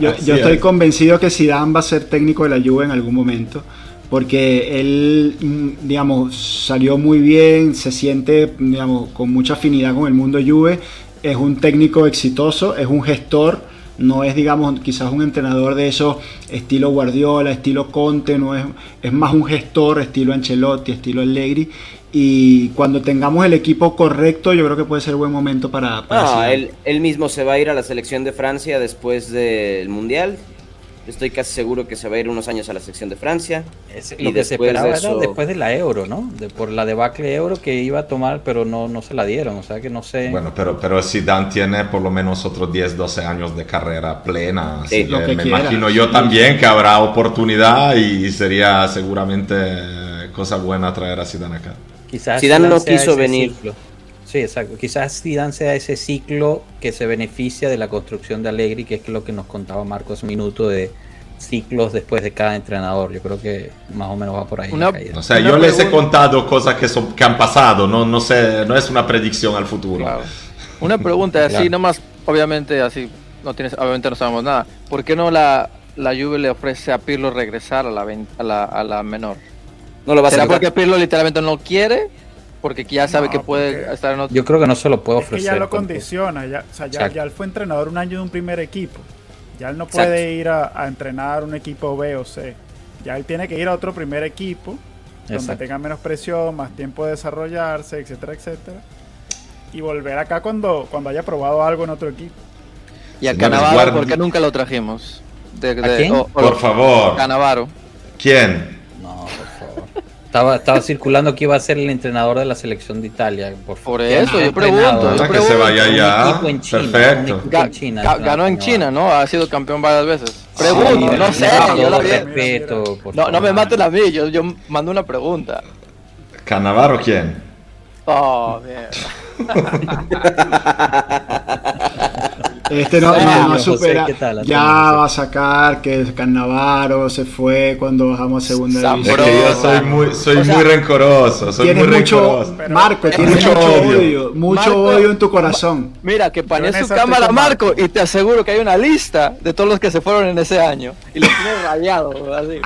Yo, estoy es. convencido que Zidane va a ser técnico de la Juve en algún momento, porque él, mm, digamos, salió muy bien, se siente, digamos, con mucha afinidad con el mundo Juve, es un técnico exitoso, es un gestor, no es, digamos, quizás un entrenador de esos estilo Guardiola, estilo Conte, no es, es más un gestor, estilo Ancelotti, estilo Allegri. Y cuando tengamos el equipo correcto, yo creo que puede ser buen momento para. para No, él, él mismo se va a ir a la selección de Francia después del Mundial. Estoy casi seguro que se va a ir unos años a la selección de Francia. es- Y lo que se después de esperaba eso- era después de la Euro, ¿no? De, por la debacle Euro que iba a tomar, pero no, no se la dieron. O sea que no sé. Bueno, pero, pero Zidane tiene por lo menos otros 10, 12 años de carrera plena. Así Sí, que lo que me quiera. imagino yo también que habrá oportunidad y sería seguramente cosa buena traer a Zidane acá. Quizás Zidane no sea quiso venir. ciclo. Sí, exacto. Quizás Zidane sea ese ciclo que se beneficia de la construcción de Allegri, que es lo que nos contaba Marco hace un minuto de ciclos después de cada entrenador. Yo creo que más o menos va por ahí. Una- la. O sea, yo les he contado cosas que, son, que han pasado, no, no, sé, no es una predicción al futuro. Claro. Una pregunta así, Claro. nomás, obviamente así, no tienes, obviamente no sabemos nada. ¿Por qué no la, la Juve le ofrece a Pirlo regresar a la, ven- a la, a la menor? No lo va a ¿Será hacer. porque Pirlo literalmente no quiere? Porque ya sabe No, que puede estar en otro... Yo creo que no se lo puede Es que ofrecer. ya lo condiciona, ya, o sea, ya, él fue entrenador un año de un primer equipo. Ya él no Exacto. puede ir a, a entrenar un equipo B o C. Ya él tiene que ir a otro primer equipo, donde Exacto. tenga menos presión, más tiempo de desarrollarse, etcétera, etcétera. Y volver acá cuando, cuando haya probado algo en otro equipo. y a Canavaro, ¿por qué nunca lo trajimos? De, ¿A quién? o- o- Por favor. Canavaro. ¿Quién? Estaba, estaba circulando que iba a ser el entrenador de la selección de Italia. Por, favor. Por ¿Quién eso, yo pregunto, yo Ah, que pregunto. se vaya ya. equipo en China, Perfecto. en China, ga- ganó en China, ¿no? Ha sido campeón varias veces. Sí, Pregunto, no sé, yo la respeto, por No, no me maten a mí, yo, yo mando una pregunta. ¿Canavaro quién? Oh, bien. Este no, no, supera. ya va a sacar que Cannavaro se fue cuando bajamos a segunda Sam Es división. que yo soy muy, soy o sea, muy rencoroso, soy Tienes muy mucho, rencoroso. Marco, tienes mucho odio. odio, mucho Marco- odio en tu corazón. Mira, que panee Yo en su esa estoy cámara, Marco, Marco. y te aseguro que hay una lista de todos los que se fueron en ese año. Y los tiene rayado, así.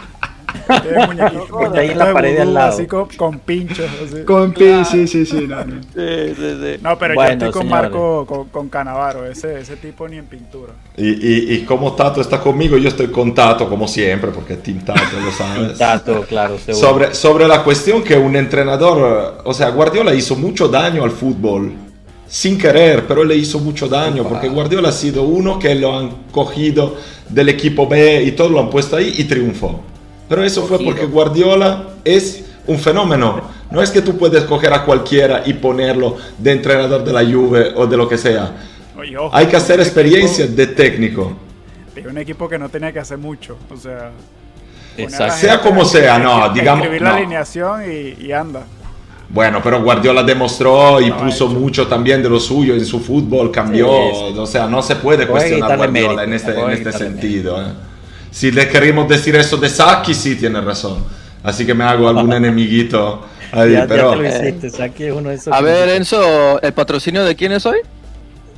Ponte ahí en la pared al lado. Así con, con pinchos. así. Con pi- sí, sí, sí. no, no. Sí, sí, sí. No, pero Bueno, yo estoy con señores. Marco, con, con Canavaro. Ese, ese tipo ni en pintura. Y, y- y como Tato está conmigo, yo estoy con Tato como siempre, porque Team Tato, lo sabes. Tato, claro, seguro. Sobre, sobre la cuestión que un entrenador, o sea, Guardiola hizo mucho daño al fútbol, sin querer, pero le hizo mucho daño, porque Guardiola ha sido uno que lo han cogido del equipo B y todo lo han puesto ahí y triunfó. Pero eso fue porque Guardiola es un fenómeno. No es que tú puedes coger a cualquiera y ponerlo de entrenador de la Juve o de lo que sea. Oye, ojo, Hay que hacer experiencia equipo- de técnico. de un equipo que no tenía que hacer mucho. O sea, Exacto. Sea como sea, no, digamos- Escribir la no. alineación y, y anda. Bueno, pero Guardiola demostró y puso hecho. mucho también de lo suyo en su fútbol, cambió, Sí, sí. o sea, no se puede cuestionar Guardiola mérito, en este, en este sentido. eh. Si le queremos decir eso de Saki, sí tiene razón. Así que me hago algún enemiguito ahí, Ya, ya pero te lo hiciste, Saki es uno de esos A ver, Enzo, ¿el patrocinio de quién es hoy?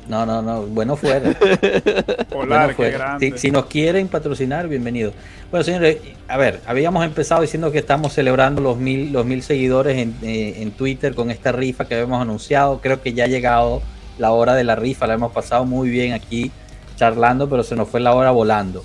No, no, no, bueno fuera. Polar, Bueno, fuera. grande. Si, si nos quieren patrocinar, bienvenido. Bueno, señores, a ver, habíamos empezado diciendo que estamos celebrando los mil, los mil seguidores en, eh, en Twitter con esta rifa que habíamos anunciado. Creo que ya ha llegado la hora de la rifa, la hemos pasado muy bien aquí charlando, pero se nos fue la hora volando.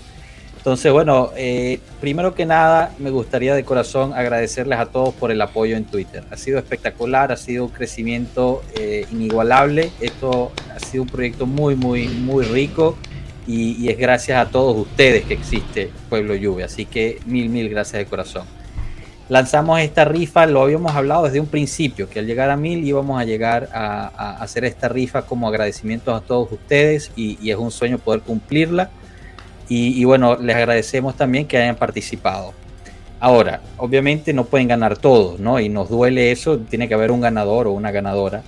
Entonces, bueno, eh, primero que nada, me gustaría de corazón agradecerles a todos por el apoyo en Twitter. Ha sido espectacular, ha sido un crecimiento eh, inigualable. Esto ha sido un proyecto muy, muy, muy rico y, es gracias a todos ustedes que existe Pueblo Lluvia. Así que mil, mil gracias de corazón. Lanzamos esta rifa, lo habíamos hablado desde un principio, que al llegar a mil íbamos a llegar a, hacer esta rifa como agradecimientos a todos ustedes y es un sueño poder cumplirla. Y, y bueno, les agradecemos también que hayan participado. Ahora, obviamente no pueden ganar todos, ¿no? Y nos duele eso, tiene que haber un ganador o una ganadora.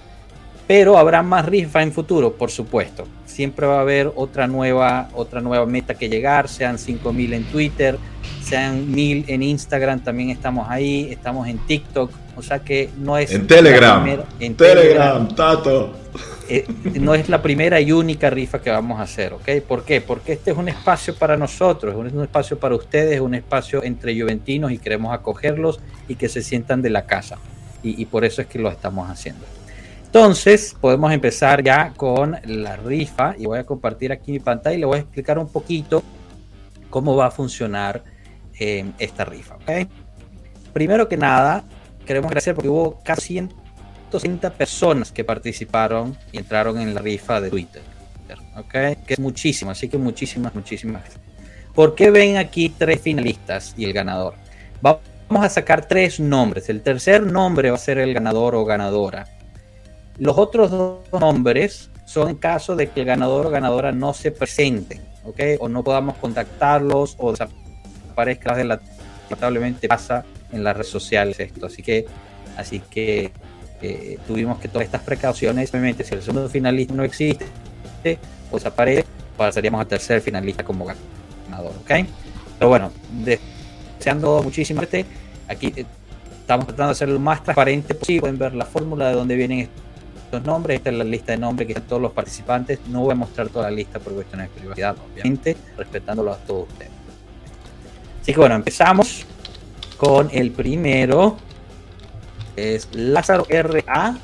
Pero habrá más rifas en futuro, por supuesto. Siempre va a haber otra nueva, otra nueva meta que llegar, sean 5000 en Twitter, sean 1000 en Instagram, también estamos ahí, estamos en TikTok, o sea que no es en Telegram, primera- en Telegram, Tato. Eh, no es la primera y única rifa que vamos a hacer, ¿ok? ¿Por qué? Porque este es un espacio para nosotros, es un espacio para ustedes, es un espacio entre juventinos y queremos acogerlos y que se sientan de la casa. Y, por eso es que lo estamos haciendo. Entonces, podemos empezar ya con la rifa y voy a compartir aquí mi pantalla y le voy a explicar un poquito cómo va a funcionar eh, esta rifa, ¿ok? Primero que nada, queremos agradecer porque hubo casi 160 personas que participaron y entraron en la rifa de Twitter. ¿Ok? Que es muchísimo, así que muchísimas, muchísimas. ¿Por qué ven aquí tres finalistas y el ganador? Va- Vamos a sacar tres nombres. El tercer nombre va a ser el ganador o ganadora. Los otros dos nombres son en caso de que el ganador o ganadora no se presenten, ¿ok? O no podamos contactarlos o desaparezca de la lamentablemente pasa en las redes sociales esto. Así que, así que tuvimos que tomar estas precauciones. Obviamente, si el segundo finalista no existe o desaparece, pasaríamos al tercer finalista como ganador, ¿ok? Pero bueno, deseando muchísima suerte. Aquí eh, estamos tratando de ser lo más transparente posible. Pueden ver la fórmula de dónde vienen estos nombres. Esta es la lista de nombres que están todos los participantes. No voy a mostrar toda la lista por cuestiones de privacidad, obviamente, respetándolo a todos ustedes. Así que bueno, empezamos con el primero. Es Lázaro RA.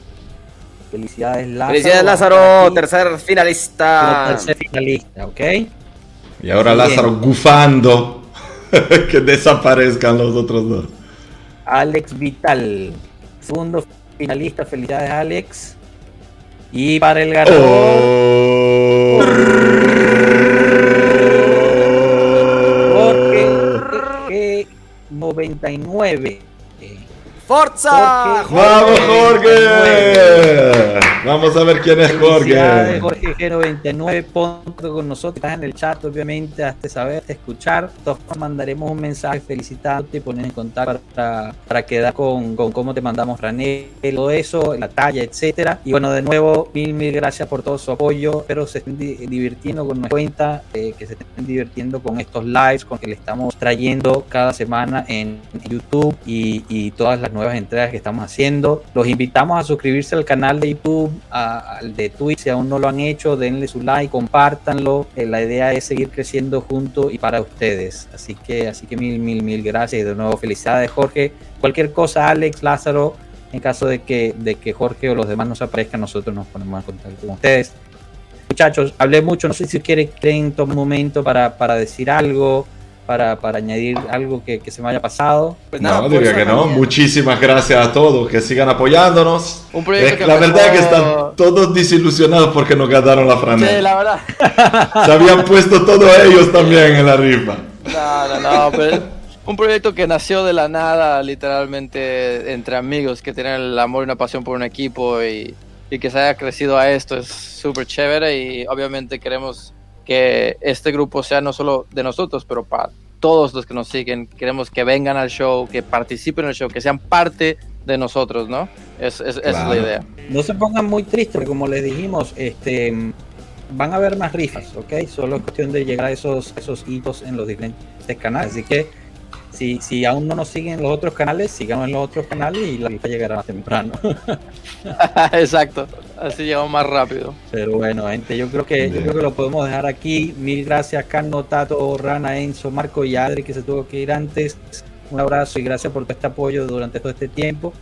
Felicidades, Lázaro. Felicidades, Lázaro, tercer finalista. Tercer finalista, ¿ok? Y ahora Bien. Lázaro gufando que desaparezcan los otros dos. Alex Vital. Segundo finalista, felicidades, Alex. Y para el ganador, Oh. Jorge G99. ¡Forza! Jorge. ¡Vamos, Jorge! Vamos a ver quién es Jorge. Jorge G99, ponte con nosotros, estás en el chat, obviamente, hazte saber, escuchar. Todos mandaremos un mensaje felicitándote y poner en contacto para, para quedar con, con cómo te mandamos Ranel, todo eso, la talla, etcétera. Y bueno, de nuevo, mil, mil gracias por todo su apoyo. Espero se estén di- divirtiendo con nuestra cuenta, eh, que se estén divirtiendo con estos lives, con que le estamos trayendo cada semana en YouTube y, y todas las nuevas entregas que estamos haciendo. Los invitamos a suscribirse al canal de YouTube, al de Twitch, si aún no lo han hecho, denle su like, compártanlo. Eh, la idea es seguir creciendo juntos y para ustedes. Así que, así que mil, mil, mil gracias de nuevo felicidades, Jorge. Cualquier cosa, Alex, Lázaro, en caso de que, de que Jorge o los demás nos aparezcan, nosotros nos ponemos en contacto con ustedes. Muchachos, hablé mucho, no sé si quieren, quieren tomar un momento para, para decir algo, para, para añadir algo que, que se me haya pasado. Pues nada, no, diría que no. Muchísimas gracias a todos que sigan apoyándonos. Un proyecto Eh, que la verdad es que están todos desilusionados porque nos ganaron la Sí, franela. la verdad. Se habían puesto todos ellos también en la rifa. No, no, no, pero un proyecto que nació de la nada, literalmente entre amigos que tienen el amor y una pasión por un equipo y, y que se haya crecido a esto es súper chévere y obviamente queremos que este grupo sea no solo de nosotros, pero para todos los que nos siguen. Queremos que vengan al show, que participen en el show, que sean parte de nosotros, ¿no? Es, es- esa es Claro. la idea. No se pongan muy tristes, porque como les dijimos, este van a haber más rifas, ¿ok? Solo es cuestión de llegar a esos, esos hitos en los diferentes canales. Así que si, si aún no nos siguen en los otros canales, síganos en los otros canales y la rifa llegará más temprano. Exacto, así llegamos más rápido. Pero bueno, gente, yo creo que yo creo que lo podemos dejar aquí. Mil gracias, Carno, Tato, Rana, Enzo, Marco y Adri, que se tuvo que ir antes. Un abrazo y gracias por todo este apoyo durante todo este tiempo.